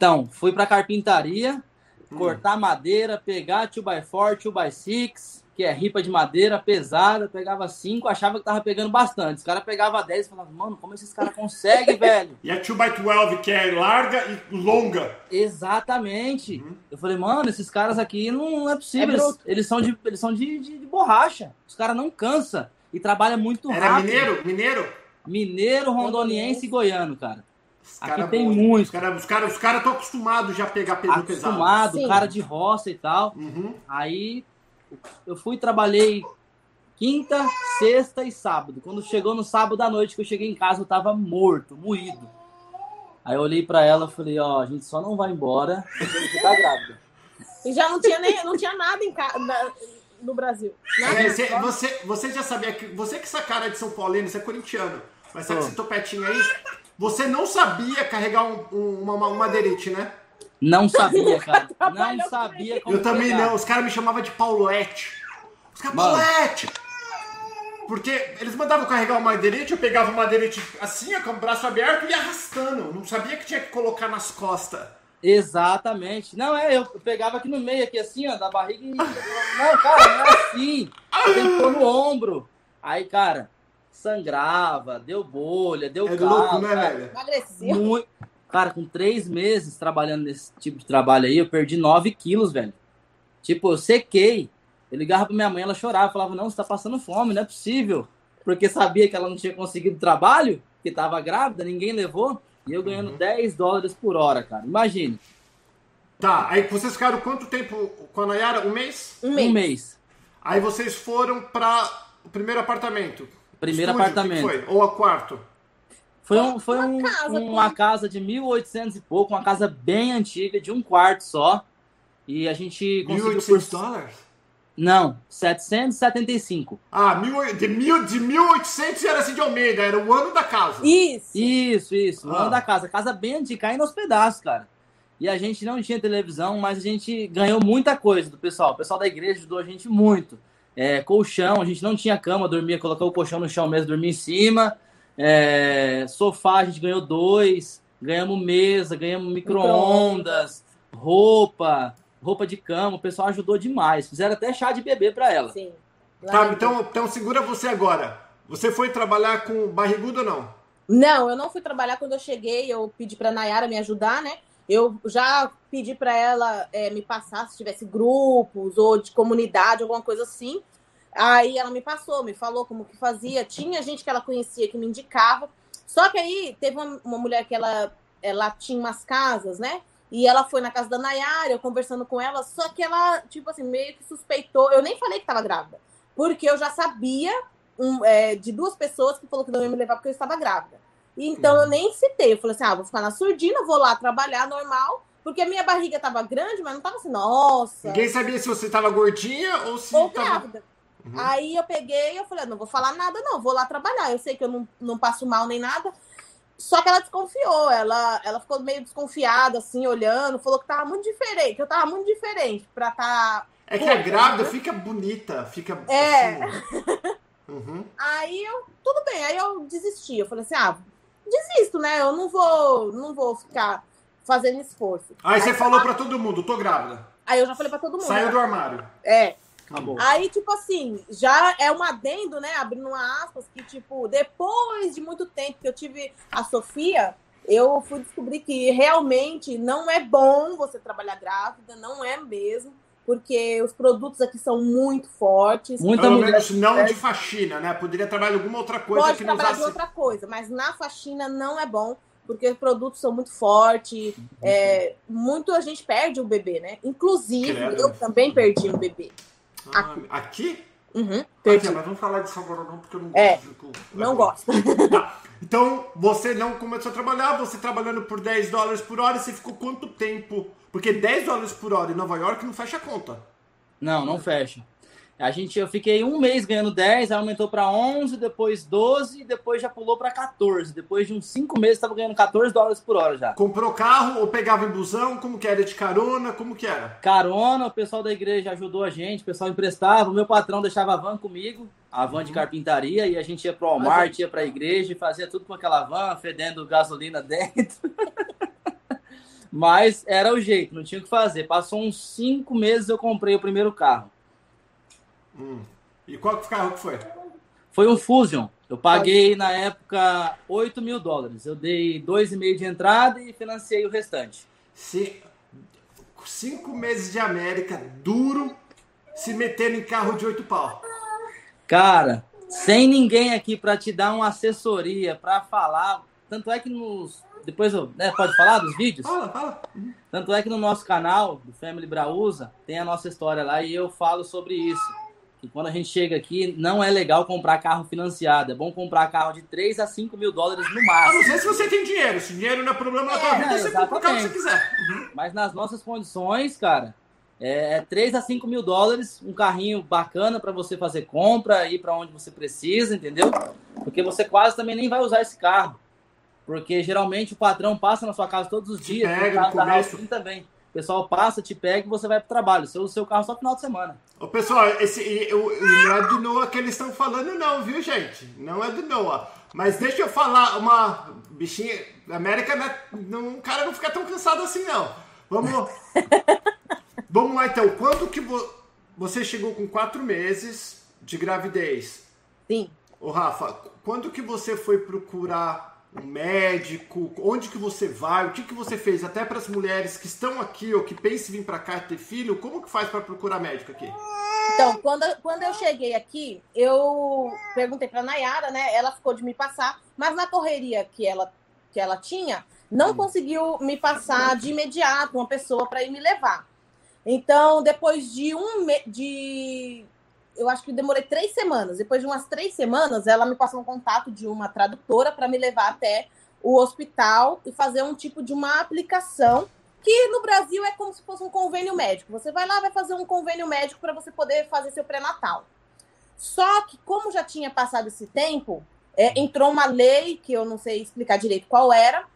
Então, fui pra carpintaria, Hum. cortar madeira, pegar 2x4, 2x6, que é ripa de madeira pesada, pegava 5, achava que tava pegando bastante. Os caras pegavam 10 e falavam, mano, como esses caras conseguem, velho? E a 2x12, que é larga e longa. Exatamente. Uhum. Eu falei, mano, esses caras aqui não é possível. É eles, eles são, de, eles são de, de, de borracha. Os caras não cansam e trabalham muito Era rápido. mineiro? Mineiro? Mineiro, rondoniense e goiano, cara. Os Aqui cara tem bom. muito. Os caras os cara, os cara estão acostumados já a pegar peso pesado. Acostumado, cara de roça e tal. Uhum. Aí eu fui trabalhei quinta, sexta e sábado. Quando chegou no sábado à noite que eu cheguei em casa, eu tava morto, moído. Aí eu olhei pra ela e falei, ó, a gente só não vai embora porque tá grávida. E já não tinha, nem, não tinha nada em ca... na- no Brasil. É, você, você, você já sabia que. Você que essa cara de São Paulino, você é corintiano. Mas sabe Tô. esse topetinho aí? Você não sabia carregar um, um, uma, uma madeirite, né? Não sabia, cara. Não sabia como Eu também pegar. não. Os caras me chamavam de Paulette. Os caras. Paulette! Porque eles mandavam carregar uma madeirite, eu pegava uma madeirite assim, ó, com o braço aberto e ia arrastando. Não sabia que tinha que colocar nas costas. Exatamente. Não, é, eu pegava aqui no meio, aqui assim, ó, da barriga e. Não, cara, não é assim. Tem que pôr no ombro. Aí, cara, sangrava, deu bolha, deu É calo, louco, né, cara. velho? Emagreceu. Muito... Cara, com três meses trabalhando nesse tipo de trabalho aí, eu perdi 9 quilos, velho. Tipo, eu sequei. Eu ligava pra minha mãe, ela chorava, falava, não, você tá passando fome, não é possível. Porque sabia que ela não tinha conseguido trabalho, que tava grávida, ninguém levou. E eu ganhando 10 dólares por hora, cara. Imagine, Tá, aí vocês ficaram quanto tempo com a Nayara? Um mês? Um um mês. mês. Aí vocês foram para o primeiro apartamento. Primeiro Estúdio, apartamento. o que foi? Ou a quarto? Foi, um, foi Uma um- casa, uma casa de 1800 e pouco, uma casa bem antiga, de um quarto só. E a gente conseguiu 1.800 por... dólares? Não, 775. Ah, mil, de, mil, de 1.800 era assim de Almeida, era o ano da casa. Isso. Isso, isso. O Ah. ano da casa. Casa bem antiga, caindo aos pedaços, cara. E a gente não tinha televisão, mas a gente ganhou muita coisa do pessoal. O pessoal da igreja ajudou a gente muito. É, colchão, a gente não tinha cama, dormia, colocou o colchão no chão mesmo, dormia em cima. É, sofá, a gente ganhou dois. Ganhamos mesa, ganhamos micro-ondas, roupa, roupa de cama. O pessoal ajudou demais. Fizeram até chá de bebê pra ela. Sim. Tá, então, então segura você agora. Você foi trabalhar com barrigudo ou não? Não, eu não fui trabalhar quando eu cheguei. Eu pedi pra Nayara me ajudar, né? Eu já pedi pra ela é, me passar se tivesse grupos ou de comunidade, alguma coisa assim. Aí ela me passou, me falou como que fazia. Tinha gente que ela conhecia que me indicava. Só que aí teve uma, uma mulher que ela, ela tinha umas casas, né? E ela foi na casa da Nayara, eu conversando com ela, só que ela, tipo assim, meio que suspeitou. Eu nem falei que tava grávida, porque eu já sabia um, é, de duas pessoas que falou que não ia me levar porque eu estava grávida. E Então eu nem citei. Eu falei assim: ah, vou ficar na surdina, vou lá trabalhar normal, porque a minha barriga tava grande, mas não tava assim, nossa, Ninguém sabia se você tava gordinha ou se ou tava. grávida. Uhum. Aí eu peguei e eu falei: ah, não vou falar nada, não, vou lá trabalhar. Eu sei que eu não, não passo mal nem nada. Só que ela desconfiou, ela, ela ficou meio desconfiada, assim, olhando, falou que tava muito diferente, que eu tava muito diferente pra tá. É que a Pô, grávida né? fica bonita, fica É. assim. Uhum. Aí eu, tudo bem, aí eu desisti. Eu falei assim: ah, desisto, né? Eu não vou, não vou ficar fazendo esforço. Aí você falou pra todo mundo, tô grávida. Aí eu já falei pra todo mundo. Saiu né? do armário. É. Acabou. Aí, tipo assim, já é um adendo, né? Abrindo uma aspas, que, tipo, depois de muito tempo que eu tive a Sofia, eu fui descobrir que realmente não é bom você trabalhar grávida, não é mesmo, porque os produtos aqui são muito fortes. Muita Pelo mulher. menos não de faxina, né? Poderia trabalhar alguma outra coisa Pode que não trabalhar de usasse. outra coisa, mas na faxina não é bom, porque os produtos são muito fortes. É, muito a gente perde o bebê, né? Inclusive, Credo. eu também perdi um bebê. Ah, aqui? Uhum, perdi. Aqui, mas vamos falar disso agora não, porque eu não É, gosto. de- Não gosto. Tá. Então, você não começou a trabalhar, você trabalhando por 10 dólares por hora, você ficou quanto tempo? Porque 10 dólares por hora em Nova York não fecha a conta. Não, não fecha. A gente, eu fiquei um mês ganhando 10, aí aumentou para 11, depois 12, depois já pulou para 14. Depois de uns 5 meses, estava ganhando 14 dólares por hora já. Comprou carro ou pegava em busão? Como que era? De carona? Como que era? Carona, o pessoal da igreja ajudou a gente, o pessoal emprestava, o meu patrão deixava a van comigo, a van de carpintaria, e a gente ia pro Walmart, ia pra igreja fazia tudo com aquela van, fedendo gasolina dentro. Mas era o jeito, não tinha o que fazer. Passou uns 5 meses eu comprei o primeiro carro. Hum. E qual que carro que foi? Foi um Fusion. Eu paguei na época 8 mil dólares. Eu dei 2,5 de entrada e financiei o restante. Se... Cinco meses de América, duro, se metendo em carro de oito pau. Cara, sem ninguém aqui para te dar uma assessoria, para falar. Tanto é que nos. Depois eu. Né, pode falar dos vídeos? Fala, fala. Tanto é que no nosso canal, do Family Brausa, tem a nossa história lá e eu falo sobre isso. Que quando a gente chega aqui, não é legal comprar carro financiado. É bom comprar carro de 3 a 5 mil dólares no A não máximo. ser se você tem dinheiro. Se dinheiro não é problema na tua É, vida, você compra o carro que você quiser. Uhum. Mas nas nossas condições, cara, é 3 a 5 mil dólares, um carrinho bacana para você fazer compra, ir para onde você precisa, entendeu? Porque você quase também nem vai usar esse carro. Porque geralmente o patrão passa na sua casa todos os dias. pega o carro da. Ralph também. O pessoal passa, te pega e você vai pro trabalho. Você usa o seu carro só no final de semana. Ô, pessoal, esse, o- não é do Noah que eles estão falando, não, viu, gente? Não é do Noah. Mas deixa eu falar uma bichinha. América, não, é- não, o cara não fica tão cansado assim, não. Vamos. Vamos lá, então. Quando que vo- você chegou com quatro meses de gravidez? Sim. Ô, Rafa, quando que você foi procurar um médico? Onde que você vai? O que que você fez? Até para as mulheres que estão aqui ou que pensam em vir para cá ter filho, como que faz para procurar médico aqui? Então, quando, quando eu cheguei aqui, eu perguntei pra Nayara, né? Ela ficou de me passar, mas na correria que ela, que ela tinha, não conseguiu me passar de imediato uma pessoa para ir me levar. Então, depois de um de eu acho que demorei três semanas. Depois de umas três semanas, ela me passou um contato de uma tradutora para me levar até o hospital e fazer um tipo de uma aplicação que no Brasil é como se fosse um convênio médico. Você vai lá, vai fazer um convênio médico para você poder fazer seu pré-natal. Só que, como já tinha passado esse tempo, é, entrou uma lei que eu não sei explicar direito qual era,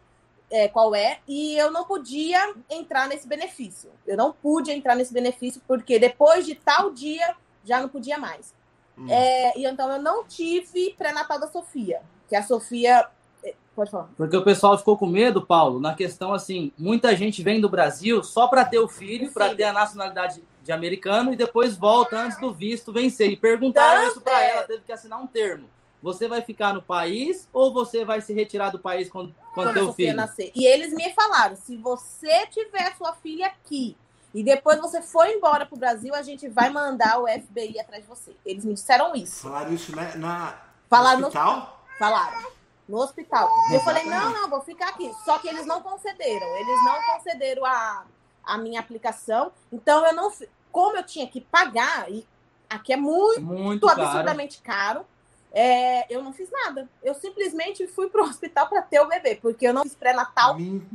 é, qual é, e eu não podia entrar nesse benefício. Eu não pude entrar nesse benefício porque depois de tal dia já não podia mais. Hum. É, e então eu não tive pré-natal da Sofia, que a Sofia Pode falar. Porque o pessoal ficou com medo, Paulo, na questão assim, muita gente vem do Brasil só para ter o filho, para ter a nacionalidade de americano e depois volta antes do visto vencer. E perguntaram então, isso para é... ela, teve que assinar um termo. Você vai ficar no país ou você vai se retirar do país quando, quando, quando filho? Nascer. E eles me falaram: se você tiver sua filha aqui e depois você for embora para o Brasil, a gente vai mandar o FBI atrás de você. Eles me disseram isso. Falaram isso né? na, Falaram no hospital? No... Falaram no hospital. E eu falei, não, não, vou ficar aqui. Só que eles não concederam. Eles não concederam a, a minha aplicação. Então, eu não. Como eu tinha que pagar, e aqui é muito, muito absurdamente caro, é, eu não fiz nada. Eu simplesmente fui pro hospital para ter o bebê, porque eu não fiz pré-natal nenhum.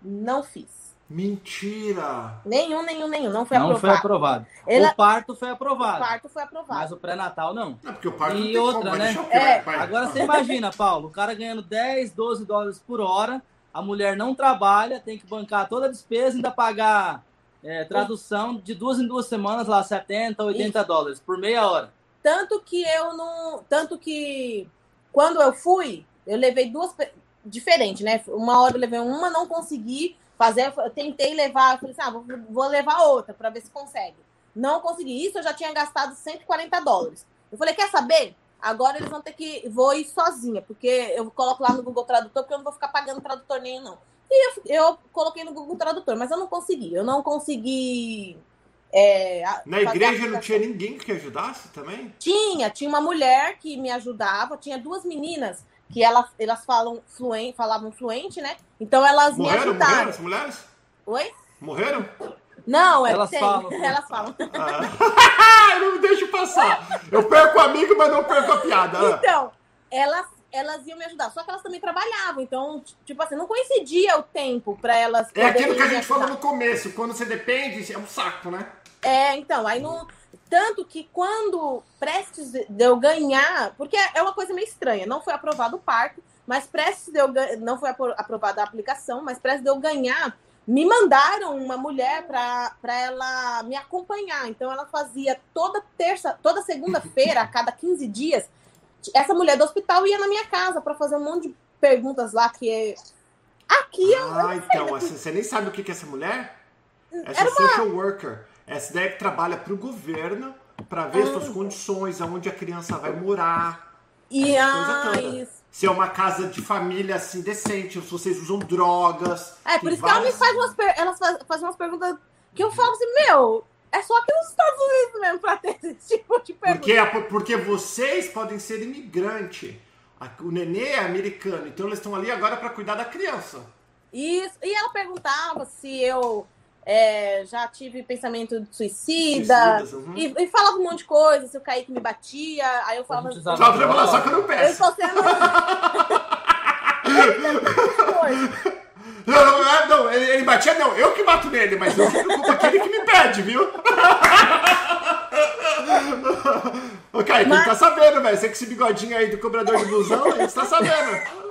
Não fiz. Mentira! Nenhum, nenhum, nenhum. Não foi não aprovado. Não foi aprovado. Ela... O parto foi aprovado. O parto foi aprovado. Mas o pré-natal não. Não, porque o parto e não outra, como, né? É. Agora você imagina, Paulo, o cara ganhando 10, 12 dólares por hora, a mulher não trabalha, tem que bancar toda a despesa e ainda pagar é, tradução de duas em duas semanas, lá, 70, 80 Isso. dólares por meia hora. Tanto que eu não. Tanto que quando eu fui, eu levei duas. Diferente, né? Uma hora eu levei uma, não consegui fazer, eu tentei levar, eu falei assim, ah, vou, vou levar outra para ver se consegue. Não consegui. Isso eu já tinha gastado 140 dólares. Eu falei, quer saber? Agora eles vão ter que. Vou ir sozinha, porque eu coloco lá no Google Tradutor, porque eu não vou ficar pagando tradutor nenhum, não. E eu, eu coloquei no Google Tradutor, mas eu não consegui. Eu não consegui. É, Na igreja não tinha ninguém que ajudasse também? Tinha, tinha uma mulher que me ajudava, tinha duas meninas que ela, elas falam fluente, falavam fluente, né? Então elas morreram, me ajudaram. Morreram as mulheres? Oi? Morreram? Não, é elas tem. falam. Elas falam. Ah. não me deixe passar. Eu perco o amigo, mas não perco a piada. Então, elas elas iam me ajudar. Só que elas também trabalhavam. Então, tipo assim, não coincidia o tempo para elas. É aquilo que a gente falou no começo. Quando você depende, é um saco, né? É, então, aí não. Tanto que quando prestes de eu ganhar, porque é uma coisa meio estranha, não foi aprovado o parto, mas prestes de eu não foi aprovada a aplicação, mas prestes de eu ganhar, me mandaram uma mulher para ela me acompanhar. Então ela fazia toda terça, toda segunda-feira, a cada 15 dias, essa mulher do hospital ia na minha casa para fazer um monte de perguntas lá que é aqui Ah, então, você nem sabe o que é essa mulher? Essa Era social uma... worker. Essa ideia que trabalha para o governo para ver ah. suas condições, aonde a criança vai morar. E ah, isso. Se é uma casa de família assim decente, se vocês usam drogas. É, por isso várias... que ela me faz umas, per... elas fazem umas perguntas que eu falo assim, meu, é só aqui nos Estados Unidos mesmo pra ter esse tipo de pergunta. Porque, é porque vocês podem ser imigrante. O nenê é americano, então eles estão ali agora para cuidar da criança. Isso. E ela perguntava se eu é, já tive pensamento de suicida. Uhum. E, e, falava um monte de coisa, se o Kaique me batia, aí eu falava. Só pra só que eu não peço. Eu estou sendo. não, não, não, ele, ele batia, não, eu que bato nele, mas eu fico culpa aquele que me pede, viu? Ô, Kaique, mas... ele tá sabendo, velho. Você com esse bigodinho aí do cobrador de busão, ele tá sabendo.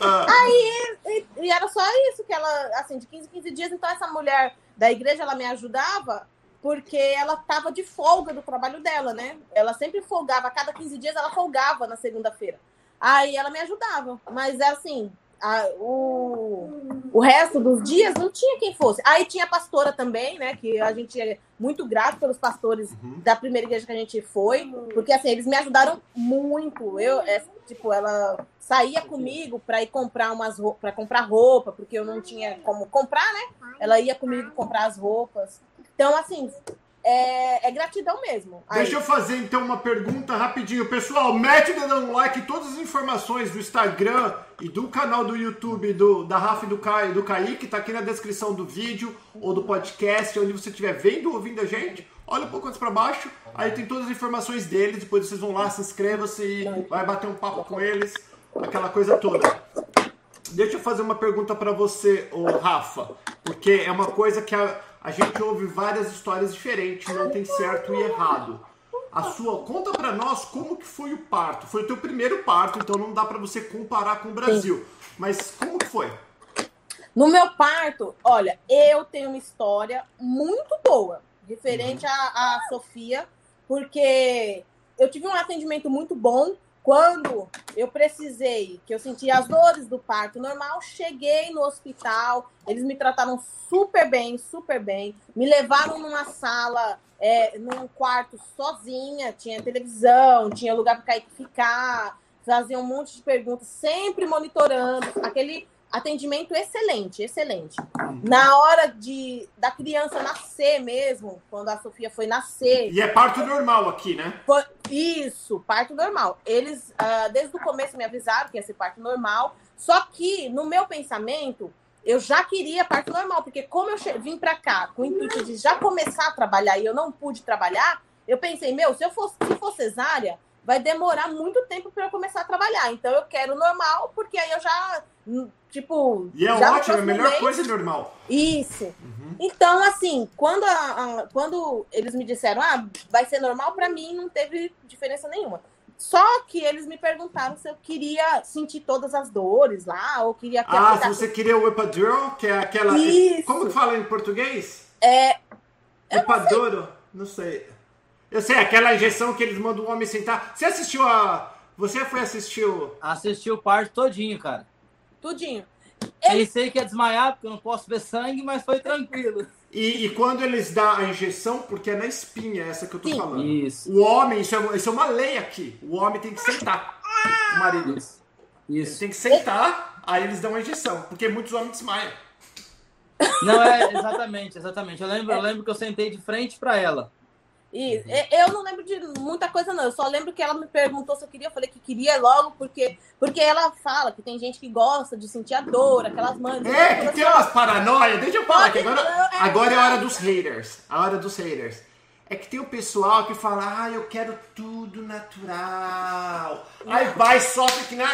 Ah. Aí, e, e, era só isso que ela, assim, de 15 15 dias, então essa mulher da igreja, ela me ajudava porque ela tava de folga do trabalho dela, né? Ela sempre folgava, a cada 15 dias ela folgava na segunda-feira. Aí ela me ajudava, mas é assim, a, o, o resto dos dias não tinha quem fosse. Aí tinha a pastora também, né? Que a gente é muito grato pelos pastores uhum. da primeira igreja que a gente foi, porque assim, eles me ajudaram muito. Eu, é, tipo, ela saía comigo para ir comprar umas para comprar roupa, porque eu não tinha como comprar, né? Ela ia comigo comprar as roupas. Então, assim, é, é, gratidão mesmo. Aí. Deixa eu fazer então uma pergunta rapidinho. Pessoal, mete o dedão no like, todas as informações do Instagram e do canal do YouTube do, da Rafa e do, Ca, do Kaique tá aqui na descrição do vídeo ou do podcast, onde você estiver vendo ou ouvindo a gente. olha um pouco mais pra baixo, aí tem todas as informações deles, depois vocês vão lá, se inscreva-se e vai bater um papo com eles, aquela coisa toda. Deixa eu fazer uma pergunta para você, ô Rafa, porque é uma coisa que a, a gente ouve várias histórias diferentes, não tem certo e errado. A sua, conta para nós como que foi o parto. Foi o teu primeiro parto, então não dá para você comparar com o Brasil. Mas como que foi? No meu parto, olha, eu tenho uma história muito boa referente à, à Sofia, porque eu tive um atendimento muito bom. Quando eu precisei, que eu senti as dores do parto normal, cheguei no hospital, eles me trataram super bem, super bem, me levaram numa sala, é, num quarto sozinha, tinha televisão, tinha lugar para ficar, faziam um monte de perguntas, sempre monitorando, aquele atendimento excelente, excelente. Na hora de da criança nascer mesmo, quando a Sofia foi nascer. E é parto normal aqui, né? Foi, isso, parto normal. Eles, uh, desde o começo, me avisaram que ia ser parto normal. Só que, no meu pensamento, eu já queria parto normal, porque como eu vim para cá com o intuito de já começar a trabalhar e eu não pude trabalhar, eu pensei, meu, se eu fosse, se for cesárea, vai demorar muito tempo para eu começar a trabalhar. Então eu quero normal, porque aí eu já Tipo. E é ótimo, é a melhor mês, coisa normal. Isso. Uhum. Então, assim, quando, a, a, quando eles me disseram, ah, vai ser normal, para mim não teve diferença nenhuma. Só que eles me perguntaram se eu queria sentir todas as dores lá, ou queria que Ah, se você queria o epidural, que é aquela. Isso. Como que fala em português? É. Epadoro? Não sei. Eu sei, aquela injeção que eles mandam o homem sentar. Você assistiu a. Você foi assistir o. Assistiu o parto todinho, cara. Tudinho. Ele... Pensei que ia desmaiar, porque eu não posso ver sangue, mas foi tranquilo. E, e, quando eles dão a injeção, porque é na espinha essa que eu tô Sim. falando. Isso. O homem, isso é, isso é, uma lei aqui. O homem tem que sentar. O marido. Isso. isso. Ele tem que sentar, aí eles dão a injeção. Porque muitos homens desmaiam. Não, é exatamente, exatamente. Eu lembro, eu lembro que eu sentei de frente para ela. E uhum. eu não lembro de muita coisa, não. Eu só lembro que ela me perguntou se eu queria. Eu falei que queria logo, porque, porque ela fala que tem gente que gosta de sentir a dor, aquelas mães. É, que tem umas paranoias. Deixa eu falar que agora, é agora é a hora dos haters. A hora dos haters. É que tem o pessoal que fala, ah, eu quero tudo natural. Aí vai, sofre que na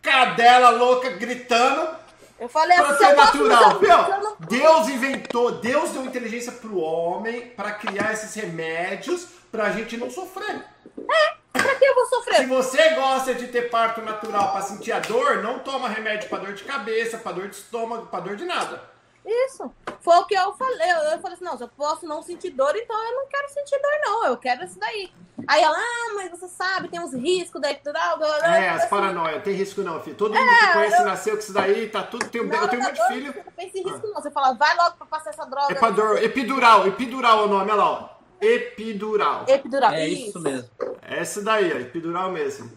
cadela louca gritando. Eu falei pra assim, ser natural. Meu, Deus inventou, Deus deu inteligência pro homem para criar esses remédios pra gente não sofrer. É, pra que eu vou sofrer? Se você gosta de ter parto natural para sentir a dor, não toma remédio para dor de cabeça, para dor de estômago, para dor de nada. Isso. Foi o que eu falei. Eu, eu falei assim, não, se eu posso não sentir dor, então eu não quero sentir dor, não. Eu quero isso daí. Aí ela, ah, mas você sabe, tem uns riscos da epidural. É, as paranoia, tem risco não, filho. Todo mundo é, que conhece eu... nasceu com isso daí, tá tudo. Tem, eu tenho um monte de filho. Não pensa em risco, ah. não. Você fala, vai logo pra passar essa droga. Epador, epidural, epidural é o nome, olha lá, ó. Epidural. Epidural, é isso, isso mesmo. Essa daí, ó, epidural mesmo.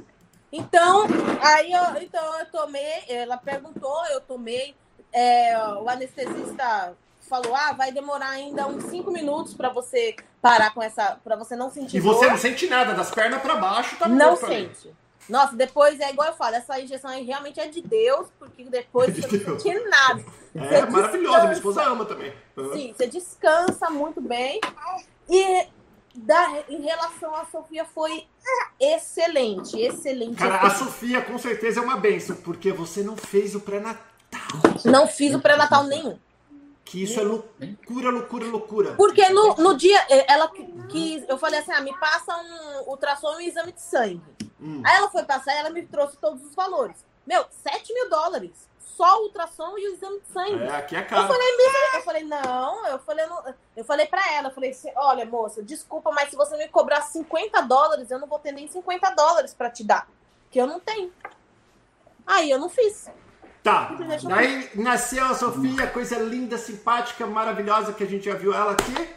Então, aí eu, então eu tomei, ela perguntou, eu tomei. É, o anestesista falou: ah, vai demorar ainda uns 5 minutos para você parar com essa. para você não sentir. E você dor. não sente nada, das pernas para baixo tá Não sente. Nossa, depois é igual eu falo, essa injeção aí realmente é de Deus, porque depois de você não sente nada. É você maravilhosa, minha esposa ama também. Sim, você descansa muito bem. E da, em relação à Sofia foi excelente, excelente. Cara, a Sofia com certeza é uma benção, porque você não fez o pré-natal. Não fiz o pré-natal nenhum. Que isso é loucura, loucura, loucura. Porque no, no dia, eh, ela quis, eu falei assim, ah, me passa um ultrassom e um exame de sangue. Hum. Aí ela foi passar e ela me trouxe todos os valores. Meu, 7 mil dólares. Só o ultrassom e o exame de sangue. É, aqui é caro. Eu falei, eu falei, não, eu falei, não, eu falei pra ela, eu falei assim, olha, moça, desculpa, mas se você me cobrar 50 dólares, eu não vou ter nem 50 dólares pra te dar. Que eu não tenho. Aí eu não fiz. Tá. Daí nasceu a Sofia, coisa linda, simpática, maravilhosa que a gente já viu ela aqui.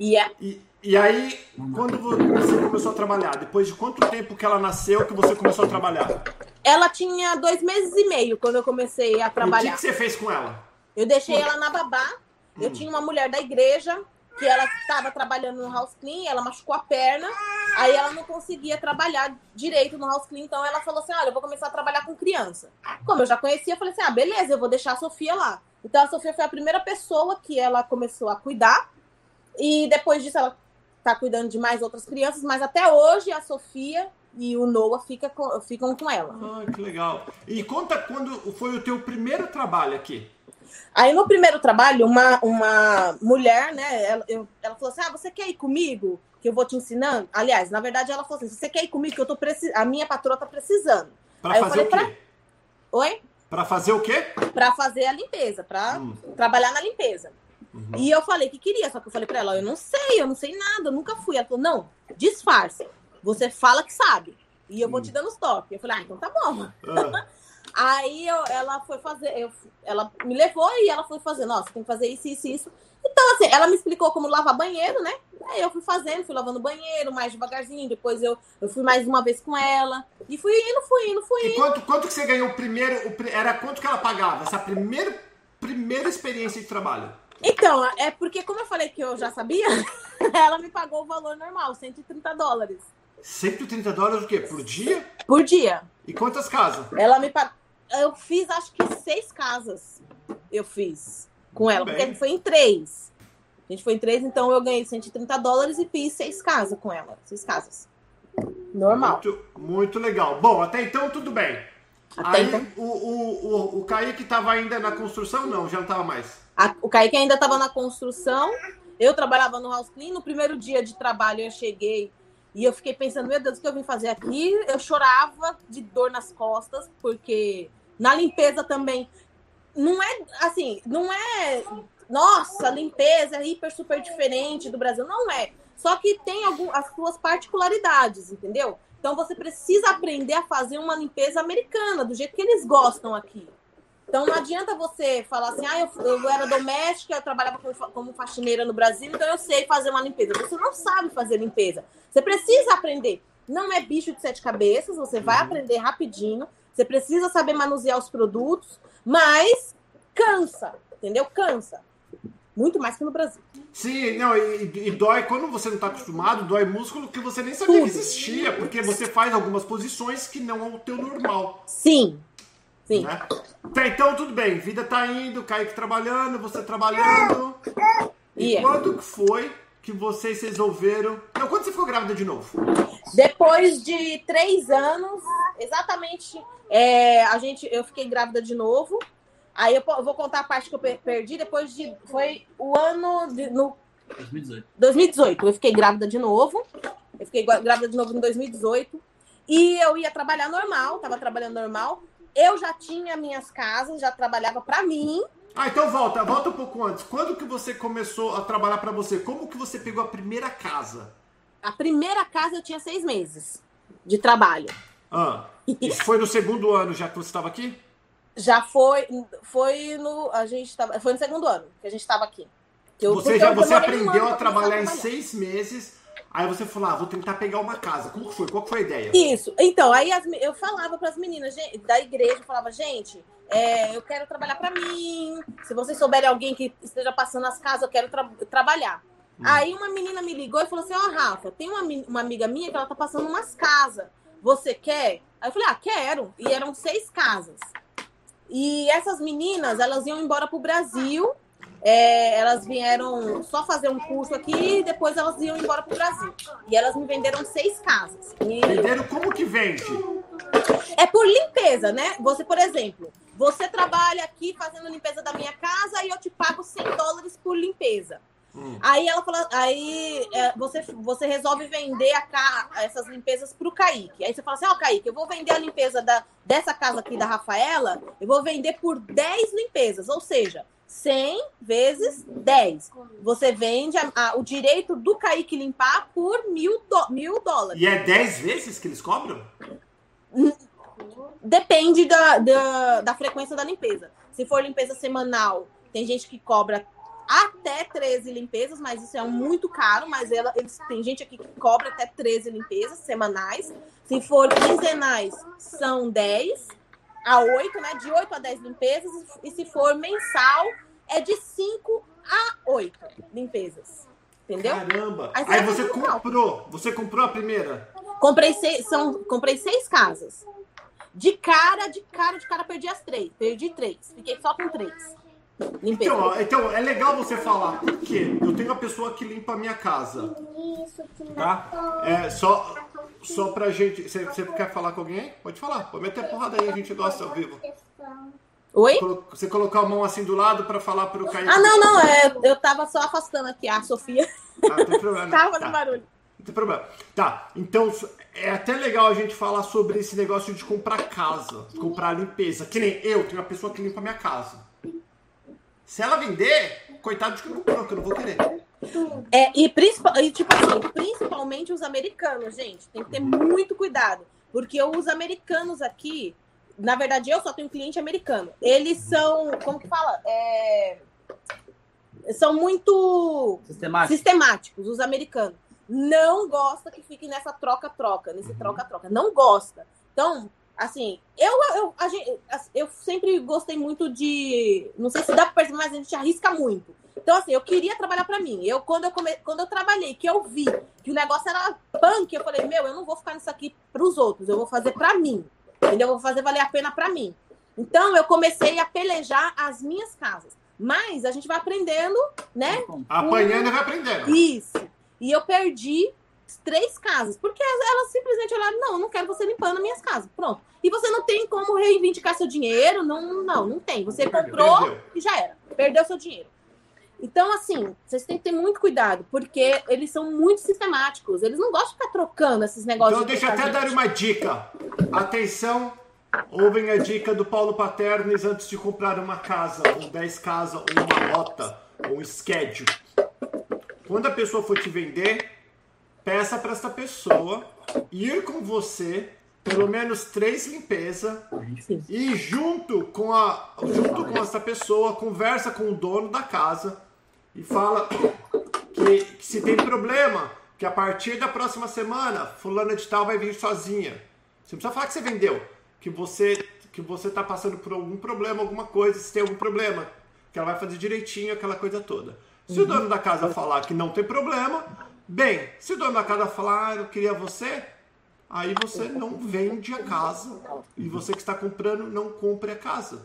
Yeah. E, e aí, quando você começou a trabalhar? Depois de quanto tempo que ela nasceu que você começou a trabalhar? Ela tinha dois meses e meio quando eu comecei a trabalhar. E o que, que você fez com ela? Eu deixei ela na babá. Eu hum. tinha uma mulher da igreja que ela estava trabalhando no house clean, ela machucou a perna, aí ela não conseguia trabalhar direito no house clean, então ela falou assim: "Olha, eu vou começar a trabalhar com criança". Como eu já conhecia, eu falei assim: "Ah, beleza, eu vou deixar a Sofia lá". Então a Sofia foi a primeira pessoa que ela começou a cuidar. E depois disso ela tá cuidando de mais outras crianças, mas até hoje a Sofia e o Noah fica com, ficam com ela. Ah, que legal. E conta quando foi o teu primeiro trabalho aqui. Aí no primeiro trabalho, uma, uma mulher, né, ela, eu, ela falou assim: Ah, você quer ir comigo? Que eu vou te ensinando? Aliás, na verdade, ela falou assim: você quer ir comigo? Que eu tô precisando. A minha patroa tá precisando. Pra fazer o quê? Pra... Oi? Pra fazer o quê? Pra fazer a limpeza, pra hum. trabalhar na limpeza. Uhum. E eu falei que queria, só que eu falei pra ela: eu não sei, eu não sei nada, eu nunca fui. Ela falou: não, disfarça. Você fala que sabe. E eu vou te hum. dando os toques. Eu falei, ah, então tá bom. Ah. Aí eu, ela foi fazer, eu, ela me levou e ela foi fazer, nossa, tem que fazer isso, isso, isso. Então, assim, ela me explicou como lavar banheiro, né? Aí eu fui fazendo, fui lavando banheiro mais devagarzinho. Depois eu, eu fui mais uma vez com ela. E fui indo, fui indo, fui indo. E quanto, quanto que você ganhou o primeiro? O, era quanto que ela pagava? Essa primeira, primeira experiência de trabalho? Então, é porque, como eu falei que eu já sabia, ela me pagou o valor normal, 130 dólares. 130 dólares o quê? Por dia? Por dia. E quantas casas? Ela me pagou. Eu fiz acho que seis casas. Eu fiz com ela, Bem. porque a gente foi em três. A gente foi em três, então eu ganhei 130 dólares e fiz seis casas com ela. Seis casas. Normal. Muito, muito legal. Bom, até então tudo bem. Até Aí então... o, o, o, o Kaique estava ainda na construção? Não, já não estava mais. A, o Kaique ainda estava na construção. Eu trabalhava no house clean. No primeiro dia de trabalho eu cheguei e eu fiquei pensando, meu Deus, o que eu vim fazer aqui? Eu chorava de dor nas costas, porque na limpeza também não é assim, não é nossa, limpeza é hiper super diferente do Brasil, não é. Só que tem algum, as suas particularidades, entendeu? Então você precisa aprender a fazer uma limpeza americana, do jeito que eles gostam aqui. Então não adianta você falar assim, ah, eu, eu era doméstica, eu trabalhava como, como faxineira no Brasil, então eu sei fazer uma limpeza. Você não sabe fazer limpeza. Você precisa aprender. Não é bicho de sete cabeças, você vai uhum. aprender rapidinho. Você precisa saber manusear os produtos, mas cansa, entendeu? Cansa. Muito mais que no Brasil. Sim, não, e, e dói quando você não está acostumado, dói músculo que você nem sabia Tudo. que existia, porque você faz algumas posições que não é o teu normal. Sim, Sim. Né? Tá, então tudo bem, vida tá indo, Kaique trabalhando, você trabalhando. E yeah. quando foi que vocês resolveram. Não, quando você ficou grávida de novo? Depois de três anos, exatamente. É, a gente, eu fiquei grávida de novo. Aí eu, vou contar a parte que eu perdi. Depois de. Foi o ano. De, no, 2018. 2018. Eu fiquei grávida de novo. Eu fiquei grávida de novo em 2018. E eu ia trabalhar normal, tava trabalhando normal. Eu já tinha minhas casas, já trabalhava para mim. Ah, então volta, volta um pouco antes. Quando que você começou a trabalhar para você? Como que você pegou a primeira casa? A primeira casa eu tinha seis meses de trabalho. Ah, isso foi no segundo ano já que você estava aqui? Já foi, foi no, a gente tava, foi no segundo ano que a gente estava aqui. Eu, você já, você aprendeu a trabalhar em seis meses Aí você falou, ah, vou tentar pegar uma casa. Como foi? Qual foi a ideia? Isso. Então, aí as, eu falava para as meninas da igreja, eu falava, gente, é, eu quero trabalhar para mim. Se vocês souberem alguém que esteja passando as casas, eu quero tra trabalhar. Hum. Aí uma menina me ligou e falou assim, ó, oh, Rafa, tem uma, uma amiga minha que ela tá passando umas casas. Você quer? Aí eu falei, ah, quero. E eram seis casas. E essas meninas, elas iam embora pro Brasil é, elas vieram só fazer um curso aqui e depois elas iam embora para o Brasil. E elas me venderam seis casas. E... Venderam como que vende? É por limpeza, né? Você, por exemplo, você trabalha aqui fazendo limpeza da minha casa e eu te pago 100 dólares por limpeza. Hum. Aí ela fala, aí é, você, você resolve vender a, essas limpezas para o Kaique. Aí você fala assim: Ó, oh, Kaique, eu vou vender a limpeza da, dessa casa aqui da Rafaela, eu vou vender por 10 limpezas. Ou seja, 100 vezes 10. Você vende a, a, o direito do Kaique limpar por mil, do, mil dólares. E é 10 vezes que eles cobram? Depende da, da, da frequência da limpeza. Se for limpeza semanal, tem gente que cobra até 13 limpezas, mas isso é muito caro, mas ela, eles, tem gente aqui que cobra até 13 limpezas semanais. Se for quinzenais, são 10 a 8, né? De 8 a 10 limpezas. E se for mensal, é de 5 a 8 limpezas. Entendeu? Caramba! Aí, Aí você comprou. Você comprou a primeira? Comprei seis, são, comprei seis casas. De cara, de cara, de cara, perdi as três. Perdi três. Fiquei só com três. Limpeza. Então, então, é legal você falar, porque eu tenho uma pessoa que limpa a minha casa. Tá? É, só, só pra gente. Você, você quer falar com alguém? Pode falar, pode meter a porrada aí, a gente gosta ao vivo. Oi? Você colocar a mão assim do lado pra falar pro Caio. Ah, não, não, é, eu tava só afastando aqui a Sofia. Ah, não tem problema. Tava fazendo Tá. barulho. Não tem problema. Tá, então é até legal a gente falar sobre esse negócio de comprar casa, comprar limpeza. Que nem eu, tenho uma pessoa que limpa a minha casa. Se ela vender, coitado de quem comprou, que eu não vou querer. É, e, principal, e tipo assim, principalmente os americanos, gente, tem que ter muito cuidado. Porque os americanos aqui, na verdade, eu só tenho cliente americano. Eles são, como que fala? É, são muito Sistemático. sistemáticos, os americanos. Não gosta que fique nessa troca-troca, nesse troca-troca. Não gosta. Então, assim, eu, eu, a gente, eu sempre gostei muito de. Não sei se dá pra perceber, mas a gente arrisca muito. Então, assim, eu queria trabalhar pra mim. Eu, quando eu, come, quando eu trabalhei, que eu vi que o negócio era punk, eu falei, meu, eu não vou ficar nisso aqui pros outros, eu vou fazer pra mim. Entendeu? Eu vou fazer valer a pena pra mim. Então, eu comecei a pelejar as minhas casas. Mas a gente vai aprendendo, né? Apanhando e vai aprendendo. Isso. E eu perdi três casas, porque elas simplesmente olharam, não, eu não quero você limpando minhas casas. Pronto. E você não tem como reivindicar seu dinheiro, não, não, não tem. Você comprou Perdeu. e já era. Perdeu seu dinheiro. Então, assim, vocês têm que ter muito cuidado, porque eles são muito sistemáticos. Eles não gostam de ficar trocando esses negócios. Então de deixa eu até dar uma dica. Atenção, ouvem a dica do Paulo Paternes antes de comprar uma casa, ou 10 casas, ou uma rota, ou um schedule. Quando a pessoa for te vender, peça para essa pessoa ir com você pelo menos três limpezas e junto com a junto com essa pessoa conversa com o dono da casa e fala que, que se tem problema, que a partir da próxima semana fulana de tal vai vir sozinha. Você não precisa falar que você vendeu, que você que você tá passando por algum problema, alguma coisa, se tem algum problema, que ela vai fazer direitinho aquela coisa toda. Se o dono da casa falar que não tem problema, bem, se o dono da casa falar, ah, eu queria você, aí você não vende a casa e você que está comprando não compre a casa.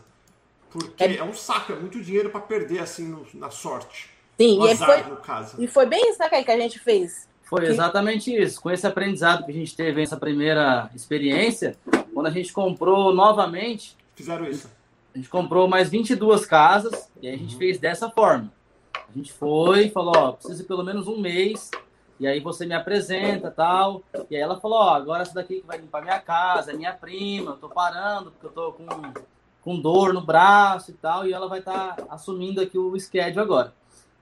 Porque é, um saco, é muito dinheiro para perder assim no- na sorte. Sim, No e, azar, foi, no caso. e foi bem isso, né, que a gente fez. Foi exatamente isso. Com esse aprendizado que a gente teve nessa primeira experiência, quando a gente comprou novamente, Fizeram isso. a gente comprou mais 22 casas e a gente fez dessa forma. A gente foi e falou, ó, preciso de pelo menos um mês, e aí você me apresenta tal. E aí ela falou, ó, agora essa daqui que vai limpar minha casa, é minha prima, eu tô parando porque eu tô com, com dor no braço e tal, e ela vai estar assumindo aqui o schedule agora.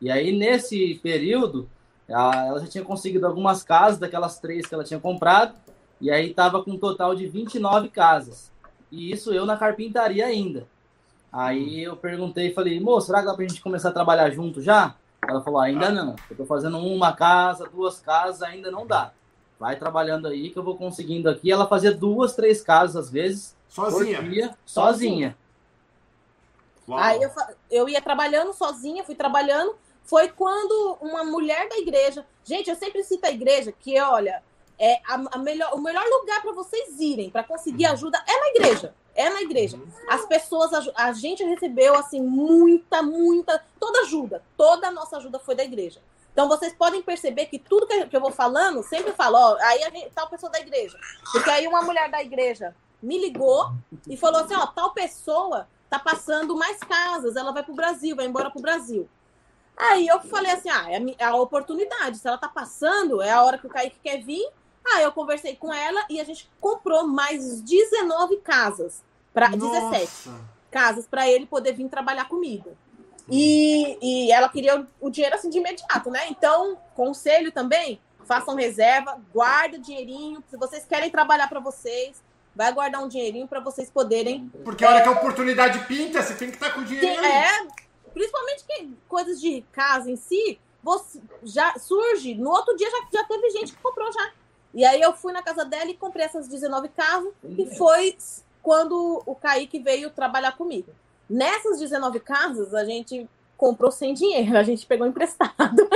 E aí, nesse período, ela já tinha conseguido algumas casas daquelas três que ela tinha comprado, e aí tava com um total de 29 casas. E isso eu na carpintaria ainda. Aí eu perguntei e falei, moço, será que dá pra gente começar a trabalhar junto já? Ela falou, ainda não. Eu tô fazendo uma casa, duas casas, ainda não dá. Vai trabalhando aí que eu vou conseguindo aqui. Ela fazia duas, três casas às vezes, Sozinha. por dia, sozinha. Uau. Aí eu, eu ia trabalhando sozinha, fui trabalhando. Foi quando uma mulher da igreja. Gente, eu sempre cito a igreja que, olha, é a, a melhor, o melhor lugar para vocês irem para conseguir ajuda é na igreja. É na igreja. As pessoas, a gente recebeu, assim, muita, muita, toda ajuda. Toda a nossa ajuda foi da igreja. Então vocês podem perceber que tudo que eu- vou falando, sempre falo, ó, aí a gente, tal pessoa da igreja. Porque aí uma mulher da igreja me ligou e falou assim, ó, tal pessoa tá passando mais casas, ela vai pro Brasil, vai embora pro Brasil. Aí eu falei assim, ah, é a, é a oportunidade, se ela tá passando, é a hora que o Kaique quer vir. Aí eu conversei com ela e a gente comprou mais 19 casas, para 17 Nossa. casas para ele poder vir trabalhar comigo. E, e ela queria o, o dinheiro assim de imediato, né? Então, conselho também, façam reserva, guarda dinheirinho, se vocês querem trabalhar para vocês, vai guardar um dinheirinho para vocês poderem Porque a hora que a oportunidade pinta, você tem que estar com o dinheiro é, principalmente que coisas de casa em si, você já surge, no outro dia já, já teve gente que comprou já. E aí eu fui na casa dela e comprei essas 19 casas, e foi quando o Kaique veio trabalhar comigo. Nessas 19 casas, a gente comprou sem dinheiro, a gente pegou emprestado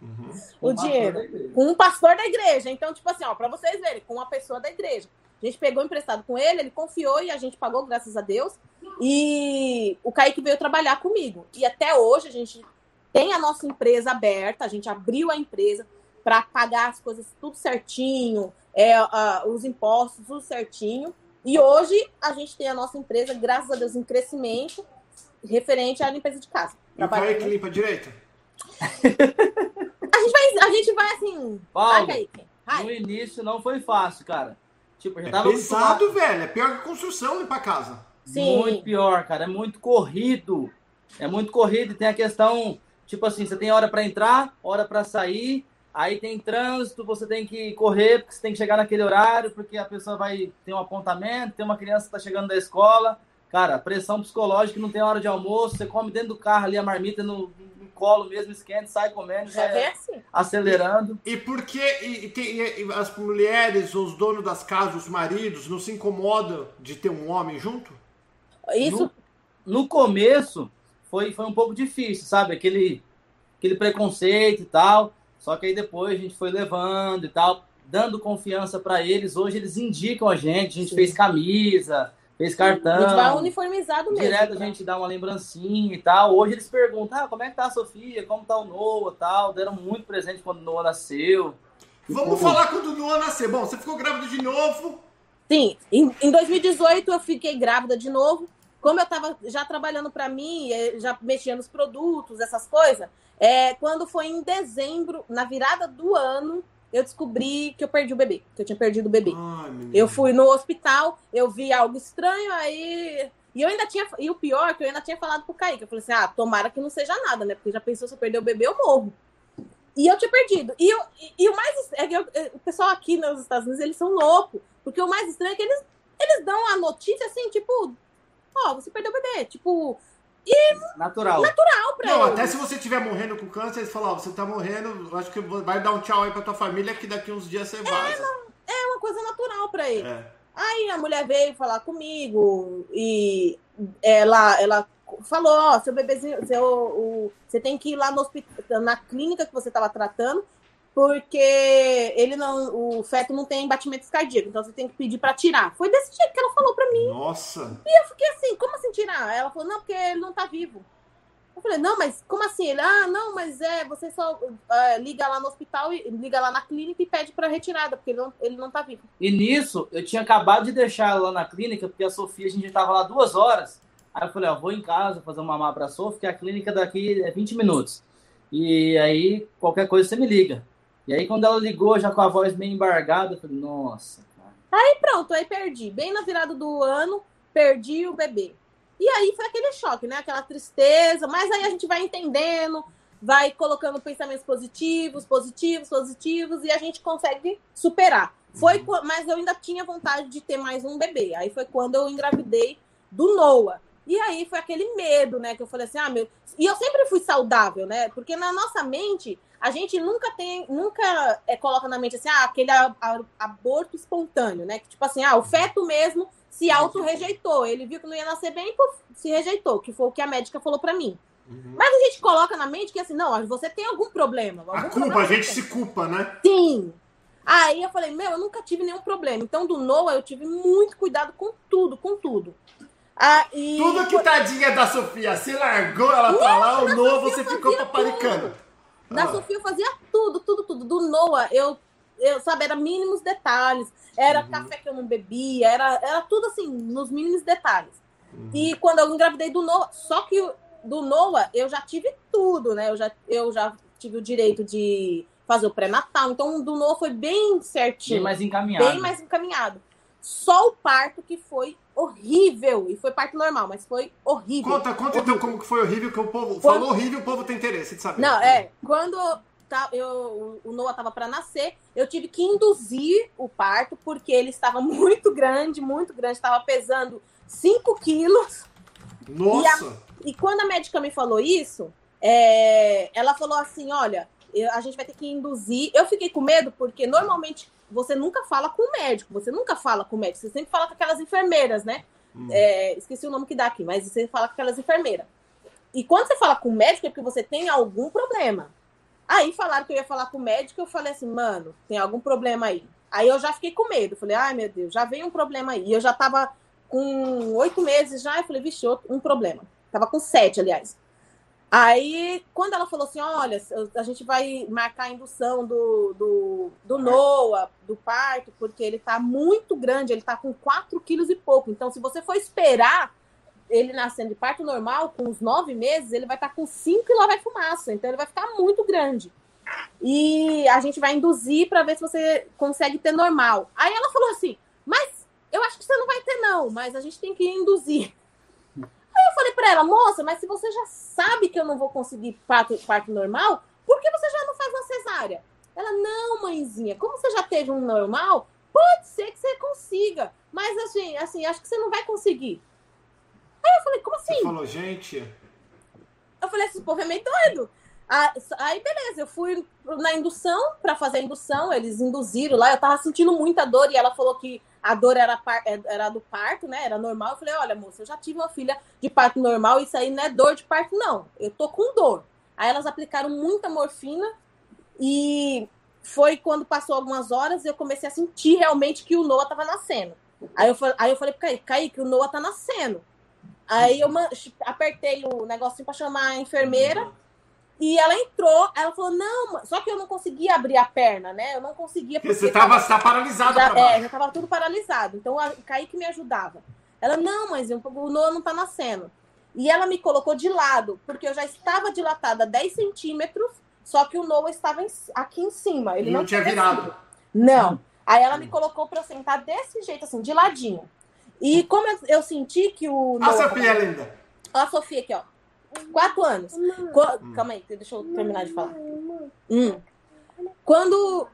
Uhum. o dinheiro com um pastor da igreja. Então, tipo assim, ó, para vocês verem, com uma pessoa da igreja. A gente pegou emprestado com ele, ele confiou e a gente pagou, graças a Deus. E o Kaique veio trabalhar comigo. E até hoje a gente tem a nossa empresa aberta, a gente abriu a empresa para pagar as coisas tudo certinho, é, uh, os impostos tudo certinho. E hoje a gente tem a nossa empresa, graças a Deus, em crescimento, referente à limpeza de casa. E o Kaique limpa direito? a, gente vai, a gente vai assim. Paulo, vai, Kaique. Vai. No início não foi fácil, cara. Tipo, já é tava pesado, velho. É pior que construção limpar casa. Sim. Muito pior, cara. É muito corrido. É muito corrido. E tem a questão, tipo assim, você tem hora para entrar, hora para sair. Aí tem trânsito, você tem que correr, porque você tem que chegar naquele horário, porque a pessoa vai ter um apontamento, tem uma criança que está chegando da escola. Cara, pressão psicológica, não tem hora de almoço, você come dentro do carro ali a marmita no, no colo mesmo, esquenta, sai comendo, já é assim. acelerando. E, e por que e, e, as mulheres, os donos das casas, os maridos, não se incomodam de ter um homem junto? Isso. No, no começo foi, foi um pouco difícil, sabe? Aquele, aquele preconceito e tal. Só que aí depois a gente foi levando e tal, dando confiança para eles. Hoje eles indicam a gente, a gente Sim. fez camisa, fez cartão. A gente vai uniformizado mesmo. Direto a gente dá uma lembrancinha e tal. Hoje eles perguntam, ah, como é que tá a Sofia? Como tá o Noah tal? Deram muito presente quando o Noah nasceu. Vamos falar quando o Noah nasceu. Bom, você ficou grávida de novo? Sim, em, em 2018 eu fiquei grávida de novo como eu estava já trabalhando para mim, eh, já mexia nos produtos, essas coisas, é, quando foi em dezembro, na virada do ano, eu descobri que eu perdi o bebê, que eu tinha perdido o bebê. Ai, eu fui no hospital, eu vi algo estranho, aí. E eu ainda tinha. E o pior, é que eu ainda tinha falado pro Kaique. Eu falei assim: ah, tomara que não seja nada, né? Porque já pensou se eu perder o bebê, eu morro. E eu tinha perdido. E, eu, e, e o mais. É que eu, é, o pessoal aqui nos Estados Unidos, eles são loucos. Porque o mais estranho é que eles, eles dão a notícia assim, tipo, ó, oh, você perdeu o bebê. Tipo, e natural. Natural pra Não, ele. até se você estiver morrendo com câncer, eles falam, ó, oh, você tá morrendo, acho que vai dar um tchau aí pra tua família que daqui uns dias você é, vaza. É, é uma coisa natural pra ele. É. Aí a mulher veio falar comigo e ela, ela falou, ó, oh, seu bebezinho, seu, o, você tem que ir lá no hospital, na clínica que você estava tratando, porque ele não, o feto não tem batimentos cardíacos, então você tem que pedir para tirar. Foi desse jeito que ela falou para mim. Nossa. E eu fiquei assim, como assim tirar? Ela falou, não, porque ele não tá vivo. Eu falei, não, mas como assim? Ele, ah, não, mas é, você só uh, liga lá no hospital, e liga lá na clínica e pede para retirada, porque ele não, ele não tá vivo. E nisso, eu tinha acabado de deixar ela lá na clínica, porque a Sofia, a gente tava lá duas horas. Aí eu falei, ó, vou em casa fazer uma mamar pra Sofia, que a clínica daqui é 20 minutos. E aí, qualquer coisa você me liga. E aí, quando ela ligou, já com a voz meio embargada, eu falei, nossa. Cara. Aí pronto, aí perdi. Bem na virada do ano, perdi o bebê. E aí foi aquele choque, né? Aquela tristeza, mas aí a gente vai entendendo, vai colocando pensamentos positivos, positivos, positivos, e a gente consegue superar. Foi, uhum. mas eu ainda tinha vontade de ter mais um bebê. Aí foi quando eu engravidei do Noah. E aí foi aquele medo, né? Que eu falei assim, ah, meu. E eu sempre fui saudável, né? Porque na nossa mente a gente nunca tem, nunca é, coloca na mente assim, ah, aquele a, a, aborto espontâneo, né? Que tipo assim, ah, o feto mesmo se auto-rejeitou. Ele viu que não ia nascer bem e se rejeitou, que foi o que a médica falou para mim. Uhum. Mas a gente coloca na mente que assim, não, você tem algum problema. Algum a culpa, problema a gente se culpa, né? Sim. Aí eu falei, meu, eu nunca tive nenhum problema. Então, do Noah, eu tive muito cuidado com tudo, com tudo. Ah, e... Tudo que tadinha da Sofia, você largou ela pra lá, o Noah você ficou paparicando. Tudo. Da ah. Sofia eu fazia tudo, tudo, tudo. Do Noah, eu, eu sabe, era mínimos detalhes. Era uhum. café que eu não bebia, era, era tudo assim, nos mínimos detalhes. Uhum. E quando eu engravidei do Noah, só que do Noah eu já tive tudo, né? Eu já, eu já tive o direito de fazer o pré-natal. Então, do Noah foi bem certinho. Bem mais encaminhado. Bem mais encaminhado. Só o parto que foi horrível. E foi parto normal, mas foi horrível. Conta, conta então como que foi horrível, que o povo Quando... falou horrível, o povo tem interesse de saber. Não, é. Quando tá, eu, o Noah tava para nascer, eu tive que induzir o parto, porque ele estava muito grande, muito grande, estava pesando 5 quilos. Nossa! E, a, e, quando a médica me falou isso, é, ela falou assim: olha, a gente vai ter que induzir. Eu fiquei com medo, porque normalmente você nunca fala com o médico, você nunca fala com o médico, você sempre fala com aquelas enfermeiras, né? Hum. É, esqueci o nome que dá aqui, mas você fala com aquelas enfermeiras. E quando você fala com o médico é porque você tem algum problema. Aí falaram que eu ia falar com o médico, eu falei assim, mano, tem algum problema aí. Aí eu já fiquei com medo. Falei, ai meu Deus, já veio um problema aí. E eu já tava com oito meses já. Eu falei, vixe, um problema. Tava com sete, aliás. Aí, quando ela falou assim: olha, a gente vai marcar a indução do, do, do Noah, do parto, porque ele tá muito grande, ele tá com 4 quilos e pouco. Então, se você for esperar ele nascendo de parto normal, com uns nove meses, ele vai estar tá com 5 e lá vai fumaça. Então, ele vai ficar muito grande. E a gente vai induzir para ver se você consegue ter normal. Aí ela falou assim: mas eu acho que você não vai ter, não, mas a gente tem que induzir. Aí eu falei para ela, moça, mas se você já sabe que eu não vou conseguir parto, parto normal, por que você já não faz uma cesárea? Ela, não, mãezinha, como você já teve um normal, pode ser que você consiga. Mas assim, assim, acho que você não vai conseguir. Aí eu falei, como assim? Você falou, gente. Eu falei, esse povo é meio doido. Aí, beleza, eu fui na indução para fazer a indução, eles induziram lá, eu tava sentindo muita dor e ela falou que a dor era, é, era do parto, né? Era normal. Eu falei, olha, moça, eu já tive uma filha de parto normal, isso aí não é dor de parto, não. Eu tô com dor. Aí elas aplicaram muita morfina e foi quando passou algumas horas eu comecei a sentir realmente que o Noah tava nascendo. Aí eu, aí eu falei pro Kaique, Kaique, o Noah tá nascendo. Aí eu apertei o negocinho para chamar a enfermeira. E ela entrou, ela falou, não, só que eu não conseguia abrir a perna, né? Eu não conseguia. Porque você tava, tava paralisada já, É, já tava tudo paralisado. Então a Kaique me ajudava. Ela, não, mas o Noah não tá nascendo. E ela me colocou de lado, porque eu já estava dilatada 10 centímetros, só que o Noah estava em, aqui em cima. Ele não, não tinha virado. Não. Aí ela me colocou para eu sentar desse jeito, assim, de ladinho. E como eu, eu senti que o. A Sofia, linda. Ó, a Sofia aqui, ó. Quatro anos. Qu Calma aí, deixa eu terminar de falar. Hum. Quando.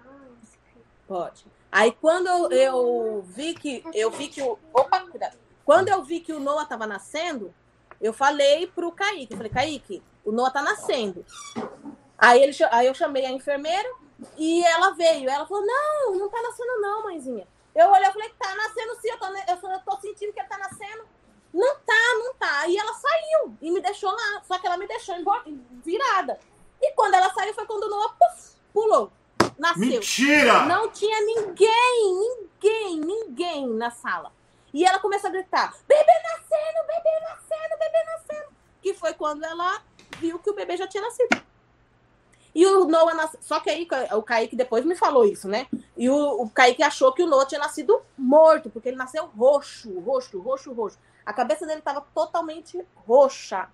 Pode. Aí quando eu, vi que. Eu vi que o. Opa, cuidado. Quando eu vi que o Noah tava nascendo, eu falei pro Kaique. Eu falei, Kaique, o Noah tá nascendo. Aí, ele, aí eu chamei a enfermeira e ela veio. Ela falou: Não, não tá nascendo, não, mãezinha. Eu olhei e falei: Tá nascendo sim, eu tô, eu tô sentindo que ele tá nascendo. Não tá, não tá. E ela saiu e me deixou lá. Só que ela me deixou virada. E quando ela saiu foi quando o Noah puff, pulou. Nasceu. Mentira! Não tinha ninguém, ninguém, ninguém na sala. E ela começou a gritar: bebê nascendo, bebê nascendo, bebê nascendo. Que foi quando ela viu que o bebê já tinha nascido. E o Noah nasceu. Só que aí o Kaique depois me falou isso, né? E o, o Kaique achou que o Noah tinha nascido morto, porque ele nasceu roxo, roxo, roxo, roxo. A cabeça dele estava totalmente roxa.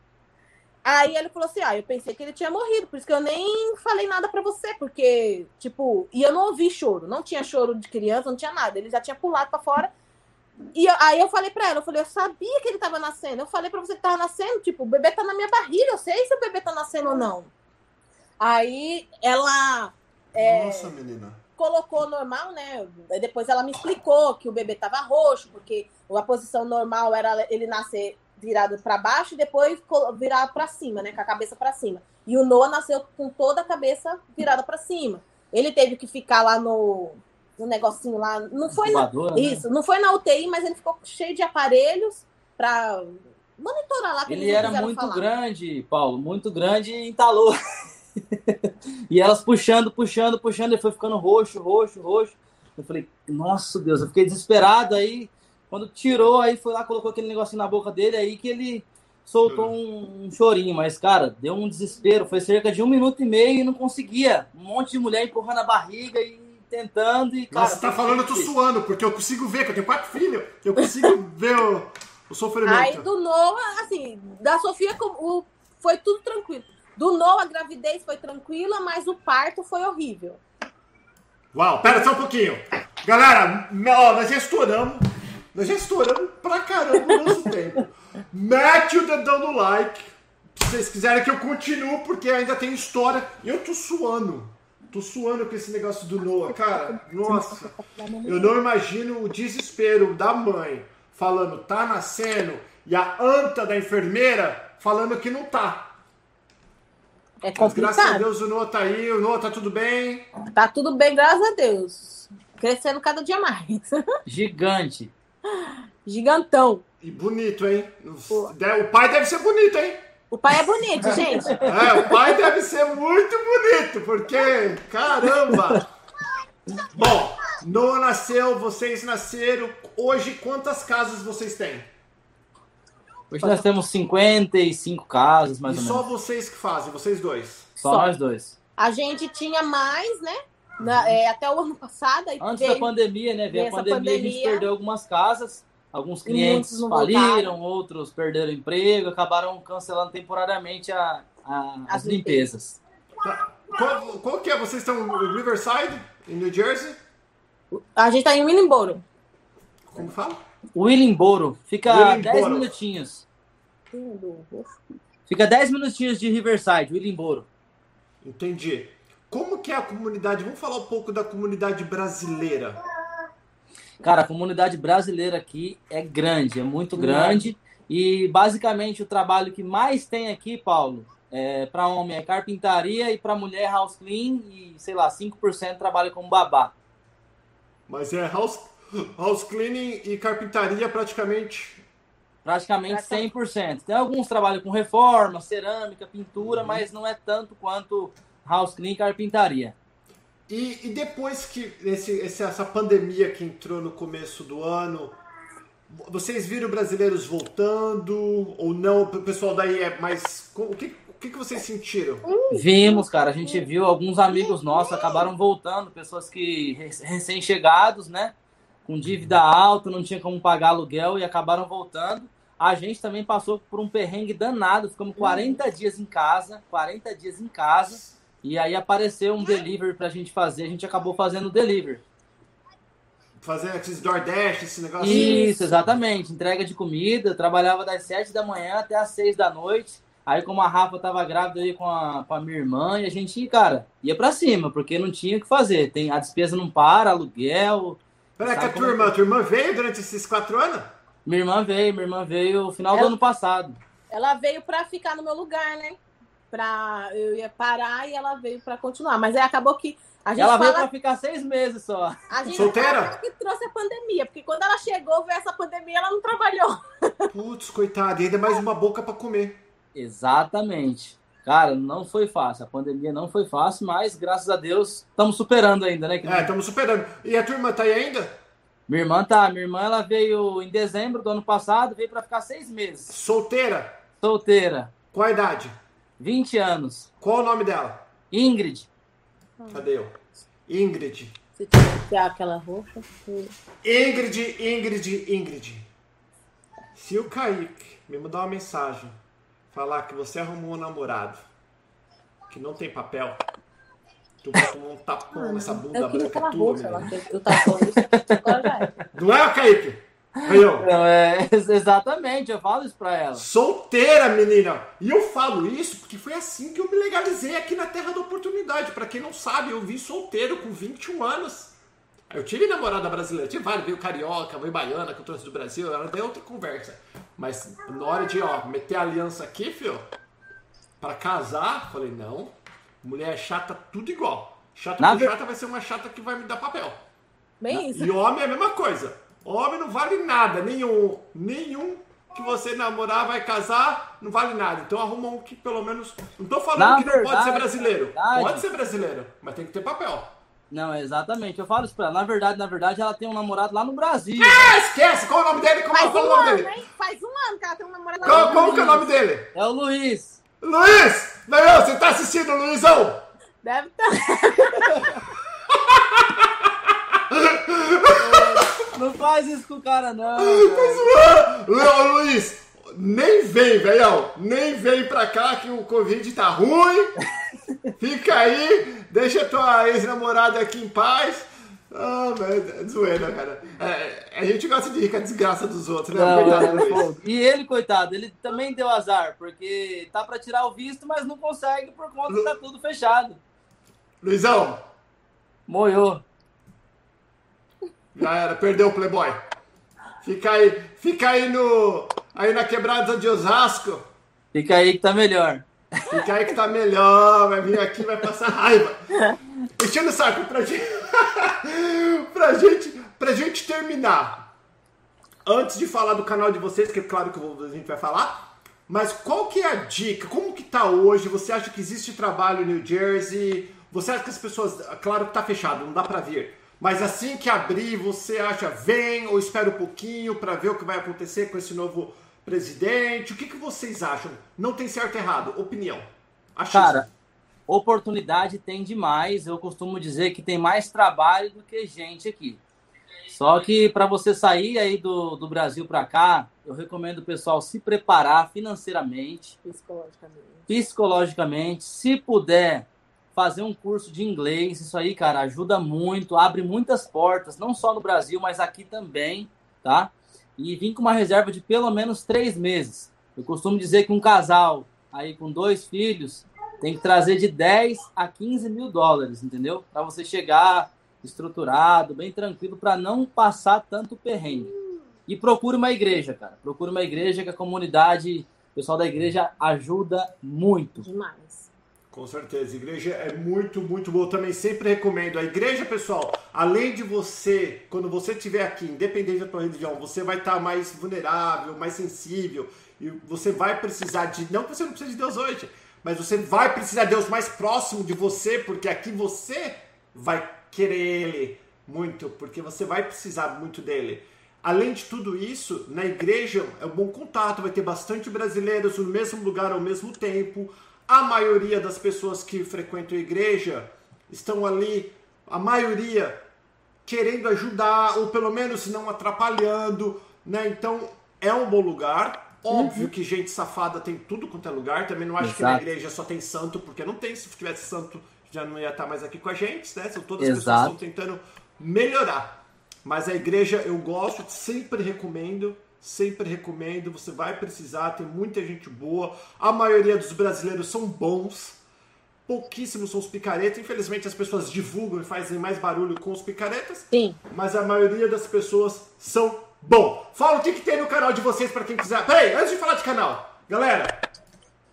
Aí ele falou assim: Ah, eu pensei que ele tinha morrido, por isso que eu nem falei nada para você, porque, tipo, e eu não ouvi choro, não tinha choro de criança, não tinha nada, ele já tinha pulado para fora. E eu, aí eu falei para ela, eu falei, eu sabia que ele tava nascendo. Eu falei para você que tava nascendo, tipo, o bebê tá na minha barriga, eu sei se o bebê tá nascendo ou não. Aí ela. É, Nossa, menina colocou normal, né? Depois ela me explicou que o bebê tava roxo, porque a posição normal era ele nascer virado para baixo e depois virar para cima, né? Com a cabeça para cima. E o Noah nasceu com toda a cabeça virada para cima. Ele teve que ficar lá no, no negocinho lá. Não foi na, né? isso, não foi na UTI, mas ele ficou cheio de aparelhos para monitorar lá. ele era muito falar. grande, Paulo, muito grande e entalou. E elas puxando, puxando, puxando, ele foi ficando roxo, roxo, roxo. Eu falei, nossa Deus, eu fiquei desesperado. Aí, quando tirou, aí foi lá, colocou aquele negocinho na boca dele, aí que ele soltou um, um, chorinho. Mas, cara, deu um desespero. Foi cerca de um minuto e meio e não conseguia. Um monte de mulher empurrando a barriga e tentando. E, cara, Nossa, você tá falando, eu tô suando, porque eu consigo ver, que eu tenho quatro filhos, eu consigo ver o, o sofrimento. Aí do Noah, assim, da Sofia, o, foi tudo tranquilo. Do Noah, a gravidez foi tranquila, mas o parto foi horrível. Uau, pera só um pouquinho. Galera, ó, nós já estouramos. Nós já estouramos pra caramba o nosso tempo. Mete o dedão no like. Se vocês quiserem que eu continue, porque ainda tem história. Eu tô suando. Tô suando com esse negócio do Noah, cara. Nossa. Eu não imagino o desespero da mãe falando tá nascendo e a anta da enfermeira falando que não tá. É complicado. Graças a Deus o Noah tá aí, o Noah tá tudo bem? Tá tudo bem, graças a Deus. Crescendo cada dia mais. Gigante. Gigantão. E bonito, hein? O pai deve ser bonito, hein? O pai é bonito, gente. É, o pai deve ser muito bonito, porque, caramba! Bom, Noah nasceu, vocês nasceram. Hoje, quantas casas vocês têm? Hoje nós temos 55 casas, mais e ou só menos. vocês que fazem, vocês dois. Só Só. nós dois. A gente tinha mais, né? Na- é, até o ano passado. Antes veio- da pandemia, né? Veio a essa pandemia, a gente pandemia. perdeu algumas casas. Alguns clientes faliram, voltaram. outros perderam emprego, acabaram cancelando temporariamente a- a- as, As limpezas. Tá. Qual, qual que é? Vocês estão em Riverside, em New Jersey? A gente tá em Willingboro. Como fala? Willingboro fica Willingboro. 10 minutinhos. Fica 10 minutinhos de Riverside, Willingboro. Entendi. Como que é a comunidade? Vamos falar um pouco da comunidade brasileira. Cara, a comunidade brasileira aqui é grande, é muito grande. E basicamente o trabalho que mais tem aqui, Paulo, é, para homem é carpintaria e para mulher é house clean e, sei lá, 5% trabalha como babá. Mas é house, house cleaning e carpintaria praticamente. Praticamente Praticamente. 100%. Tem alguns que trabalham com reforma, cerâmica, pintura, mas não é tanto quanto house clean e carpintaria. E, e depois que esse, esse- essa pandemia que entrou no começo do ano, vocês viram brasileiros voltando ou não? O pessoal daí é mais. O que, o que, que vocês sentiram? Vimos, cara, a gente viu alguns amigos nossos acabaram voltando, pessoas que rec- recém-chegados, né? Com dívida alta, não tinha como pagar aluguel e acabaram voltando. A gente também passou por um perrengue danado, ficamos 40 dias em casa, 40 dias em casa, e aí apareceu um delivery pra gente fazer, a gente acabou fazendo o delivery. Fazer esses DoorDash, esse negócio? Isso, exatamente. Entrega de comida. Trabalhava das 7 da manhã até as 6 da noite. Aí, como a Rafa tava grávida aí com a, com a minha irmã, e a gente, cara, ia pra cima, porque não tinha o que fazer. Tem, a despesa não para, aluguel. Peraí, que a tua é irmã, tua irmã veio durante esses quatro anos? Minha irmã veio, minha irmã veio no final do Ela- ano passado. Ela veio pra ficar no meu lugar, né? Pra, eu ia parar e ela veio pra continuar. Mas aí acabou que a gente Ela veio fala, pra ficar seis meses só. a gente Solteira? fala que trouxe a pandemia, porque quando ela chegou, veio essa pandemia, ela não trabalhou. Putz, coitado, e ainda mais uma boca pra comer. Exatamente. Cara, não foi fácil. A pandemia não foi fácil, mas graças a Deus estamos superando ainda, né? É, estamos superando. E a tua irmã tá aí ainda? Minha irmã tá, minha irmã ela veio em dezembro do ano passado, veio pra ficar seis meses. Solteira? Solteira, Qual a idade? 20 anos. Qual o nome dela? Ingrid. Cadê eu? Ingrid. Se tiver aquela roxa. Ingrid, Ingrid, Ingrid. Se o Kaique me mandar uma mensagem, falar que você arrumou um namorado que não tem papel, tu vai tomar um tapão nessa bunda Eu branca tua, Eu tava falando isso, agora já é. Não é, Kaique? Aí, ó. Não, é, exatamente, eu falo isso pra ela. Solteira, menina! E eu falo isso porque foi assim que eu me legalizei aqui na Terra da Oportunidade. Pra quem não sabe, eu vim solteiro com 21 anos. Eu tive namorada brasileira, tive vários, veio carioca, veio baiana, que eu trouxe do Brasil, ela deu outra conversa. Mas na hora de, ó, meter a aliança aqui, fio, pra casar, falei, não, mulher chata, tudo igual. Chata Na por ver- chata vai ser uma chata que vai me dar papel. Bem isso. E homem é a mesma coisa. Homem não vale nada, nenhum. Nenhum que você namorar vai casar, não vale nada. Então arruma um que pelo menos. Não tô falando Na que não pode verdade, ser brasileiro. verdade- Pode ser brasileiro, mas tem que ter papel. Não, exatamente, eu falo isso pra ela. Na verdade, na verdade, ela tem um namorado lá no Brasil. Ah, esquece! Qual é o nome dele? Como, Faz qual um o nome ano, dele? hein? Faz um ano que ela tem um namorado. Qual, como que é o nome dele? É o Luiz. Luiz! Não, você tá assistindo, Luizão? Deve estar. Não faz isso com o cara, não. Luiz, nem vem, velhão. Nem vem pra cá que o Covid tá ruim. Fica aí, deixa tua ex-namorada aqui em paz. Ah, velho, é zoeira, cara. É, a gente gosta de rir com a desgraça dos outros, né? Não, Coitado, é, e ele, coitado, ele também deu azar, porque tá pra tirar o visto, mas não consegue por conta que tá tudo fechado. Luizão, Moiou. já era, perdeu o Playboy. Fica aí, fica aí no. Aí na quebrada de Osasco. Fica aí que tá melhor. Aí que tá melhor, vai vir aqui vai passar raiva. Enchendo o saco pra gente. pra gente. Pra gente terminar. Antes de falar do canal de vocês, que é claro que a gente vai falar. Mas qual que é a dica? Como que tá hoje? Você acha que existe trabalho em New Jersey? Você acha que as pessoas. Claro que tá fechado, não dá pra vir. Mas assim que abrir, você acha vem ou espera um pouquinho para ver o que vai acontecer com esse novo presidente? O que, que vocês acham? Não tem certo e errado, opinião. Achismo. Cara, oportunidade tem demais. Eu costumo dizer que tem mais trabalho do que gente aqui. Só que para você sair aí do, do Brasil para cá, eu recomendo o pessoal se preparar financeiramente, psicologicamente. psicologicamente. Se puder fazer um curso de inglês, isso aí, cara, ajuda muito, abre muitas portas, não só no Brasil, mas aqui também, tá? E vim com uma reserva de pelo menos três meses. Eu costumo dizer que um casal aí com dois filhos tem que trazer de 10 a 15 mil dólares, entendeu? Para você chegar estruturado, bem tranquilo, para não passar tanto perrengue. E procure uma igreja, cara. Procure uma igreja que a comunidade, o pessoal da igreja ajuda muito. Demais. Com certeza, igreja é muito, muito boa. Também sempre recomendo. A igreja, pessoal, além de você, quando você estiver aqui, independente da tua religião, você vai estar mais vulnerável, mais sensível. E você vai precisar de. Não que você não precise de Deus hoje, mas você vai precisar de Deus mais próximo de você, porque aqui você vai querer Ele muito, porque você vai precisar muito dele. Além de tudo isso, na igreja é um bom contato, vai ter bastante brasileiros no mesmo lugar ao mesmo tempo. A maioria das pessoas que frequentam a igreja estão ali, a maioria querendo ajudar, ou pelo menos não atrapalhando, né? Então é um bom lugar. Óbvio uhum. que gente safada tem tudo quanto é lugar. Também não acho Exato. que na igreja só tem santo, porque não tem. Se tivesse santo, já não ia estar mais aqui com a gente, né? São todas as pessoas que estão tentando melhorar. Mas a igreja eu gosto, sempre recomendo, sempre recomendo. Você vai precisar, tem muita gente boa. A maioria dos brasileiros são bons. Pouquíssimos são os picaretas. Infelizmente as pessoas divulgam e fazem mais barulho com os picaretas. Sim. Mas a maioria das pessoas são bom. Fala o que, que tem no canal de vocês para quem quiser. Peraí, antes de falar de canal, galera,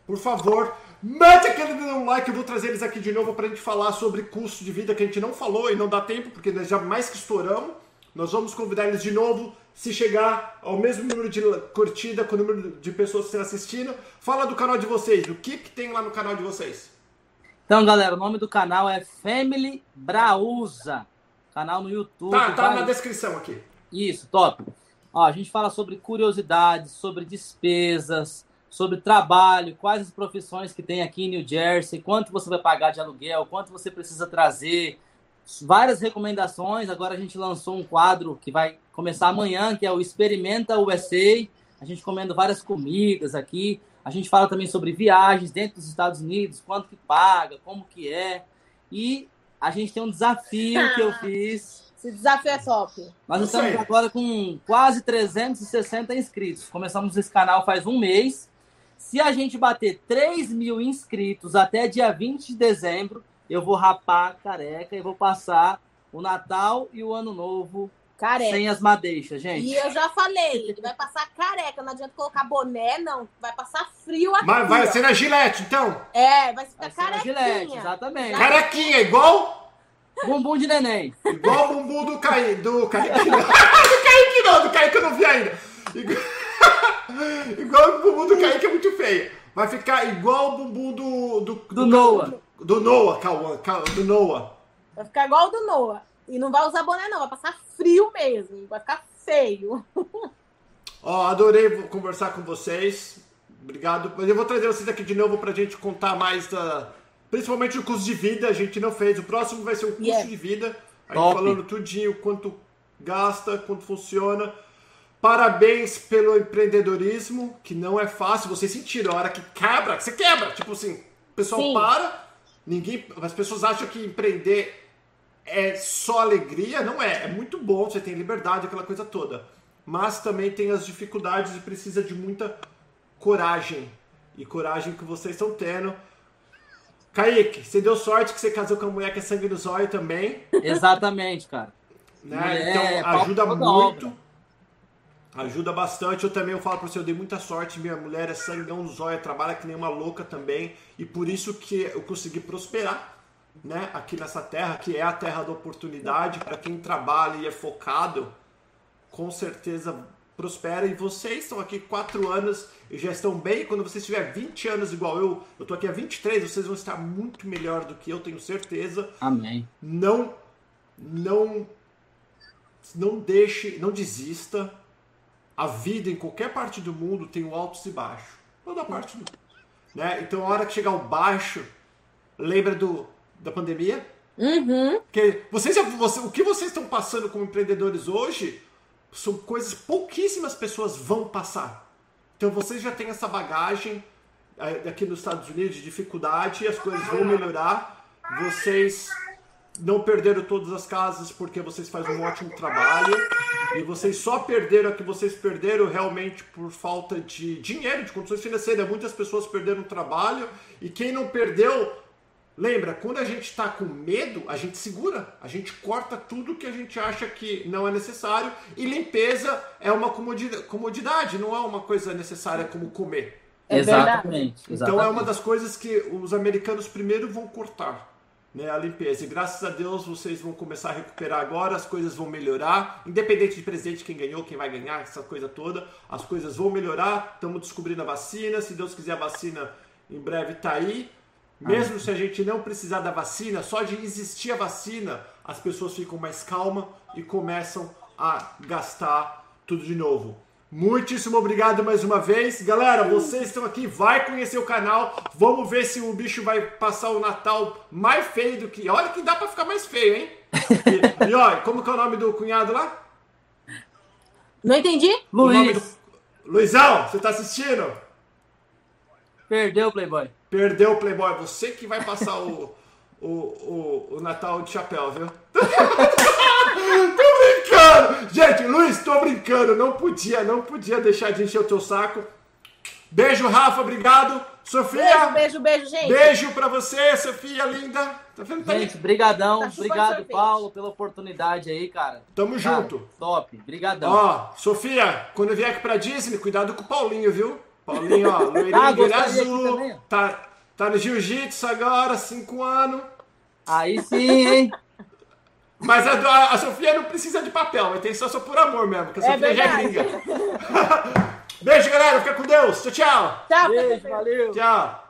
por favor, Mete aquele like, eu vou trazer eles aqui de novo pra gente falar sobre custo de vida que a gente não falou e não dá tempo, porque nós já mais que estouramos. Nós vamos convidar eles de novo, se chegar ao mesmo número de curtida com o número de pessoas que estão assistindo. Fala do canal de vocês, o que, que tem lá no canal de vocês? Então, galera, o nome do canal é Family Brausa. Canal no YouTube. Tá, tá na descrição aqui. Isso, top. Ó, a gente fala sobre curiosidades, sobre despesas, sobre trabalho, quais as profissões que tem aqui em New Jersey, quanto você vai pagar de aluguel, quanto você precisa trazer, várias recomendações. Agora a gente lançou um quadro que vai começar amanhã, que é o Experimenta USA. A gente comendo várias comidas aqui. A gente fala também sobre viagens dentro dos Estados Unidos, quanto que paga, como que é. E a gente tem um desafio que eu fiz. Esse desafio é top. Nós estamos agora com quase 360 inscritos. Começamos esse canal faz um mês. Se a gente bater 3 mil inscritos até dia 20 de dezembro, eu vou rapar careca e vou passar o Natal e o Ano Novo careca. sem as madeixas, gente. E eu já falei, ele vai passar careca, não adianta colocar boné, não. Vai passar frio aqui. Mas vai ser na gilete, então? É, vai ficar vai carequinha. Gilete, exatamente. Carequinha, igual... Bumbum de neném. Igual o bumbum do Kaique. Do Kaique não. do Kaique não, do eu não vi ainda. Igual... igual o bumbum do Kaique é muito feio. Vai ficar igual o bumbum do. Do, do, do Noah. Do Noah, Cauã. Do Noah. Vai ficar igual o do Noah. E não vai usar boné, não. Vai passar frio mesmo. Vai ficar feio. Ó, adorei conversar com vocês. Obrigado. Mas eu vou trazer vocês aqui de novo pra gente contar mais da. Principalmente o custo de vida, a gente não fez. O próximo vai ser o custo yeah. de vida. A gente falando tudinho, quanto gasta, quanto funciona. Parabéns pelo empreendedorismo, que não é fácil. Vocês sentiram, a hora que quebra, você quebra. Tipo assim, o pessoal Sim. para, ninguém. As pessoas acham que empreender é só alegria. Não é. É muito bom, você tem liberdade, aquela coisa toda. Mas também tem as dificuldades e precisa de muita coragem. E coragem que vocês estão tendo. Kaique, você deu sorte que você casou com a mulher que é sangue no zóio também. Exatamente, cara. Né? então ajuda muito. Ajuda bastante. Eu também eu falo para você, eu dei muita sorte. Minha mulher é sangão zóia, trabalha que nem uma louca também. E por isso que eu consegui prosperar né, aqui nessa terra, que é a terra da oportunidade. Para quem trabalha e é focado, com certeza prospera. E vocês estão aqui quatro anos e já estão bem. Quando vocês tiver 20 anos igual eu, eu tô aqui há 23, vocês vão estar muito melhor do que eu, tenho certeza. Amém. Não, não não deixe, não desista. A vida em qualquer parte do mundo tem o altos e baixos. Toda parte do mundo. Né? Então, a hora que chegar o baixo, lembra do, da pandemia? Uhum. Porque vocês, você, o que vocês estão passando como empreendedores hoje são coisas pouquíssimas pessoas vão passar. Então vocês já têm essa bagagem eh, aqui nos Estados Unidos de dificuldade, as coisas vão melhorar. Vocês não perderam todas as casas porque vocês fazem um ótimo trabalho e vocês só perderam a que vocês perderam realmente por falta de dinheiro, de condições financeiras. Muitas pessoas perderam o trabalho e quem não perdeu Lembra, quando a gente está com medo, a gente segura, a gente corta tudo que a gente acha que não é necessário e limpeza é uma comodidade, não é uma coisa necessária como comer. É exatamente, exatamente. Então é uma das coisas que os americanos primeiro vão cortar, né, a limpeza. E graças a Deus vocês vão começar a recuperar agora, as coisas vão melhorar, independente de presidente quem ganhou, quem vai ganhar, essa coisa toda, as coisas vão melhorar. Estamos descobrindo a vacina, se Deus quiser a vacina em breve está aí. Mesmo se a gente não precisar da vacina, só de existir a vacina, as pessoas ficam mais calmas e começam a gastar tudo de novo. Muitíssimo obrigado mais uma vez. Galera, vocês estão aqui, vai conhecer o canal. Vamos ver se o bicho vai passar o Natal mais feio do que. Olha que dá para ficar mais feio, hein? E, e olha, como que é o nome do cunhado lá? Não entendi. Luiz. Do... Luizão, você tá assistindo? Perdeu o Playboy. Perdeu o Playboy. Você que vai passar o, o, o, o Natal de chapéu, viu? brincando! Gente, Luiz, tô brincando. Não podia, não podia deixar de encher o teu saco. Beijo, Rafa, obrigado. Sofia. Beijo, beijo, beijo, gente. Beijo pra você, Sofia, linda. Tá vendo? Tá gente, brigadão. Tá Obrigado, Paulo, pela oportunidade aí, cara. Tamo cara, junto. Top. Brigadão. Ó, Sofia, quando vier aqui pra Disney, cuidado com o Paulinho, viu? Paulinho, ó, loirinho ah, azul. Tá, tá no jiu-jitsu agora, cinco anos. Aí sim, hein? Mas a, a, Sofia não precisa de papel, mas tem só, só por amor mesmo, porque a é Sofia verdade. já é gringa. Beijo, galera. Fica com Deus. Tchau, tchau. Tchau, Beijo, valeu. Tchau.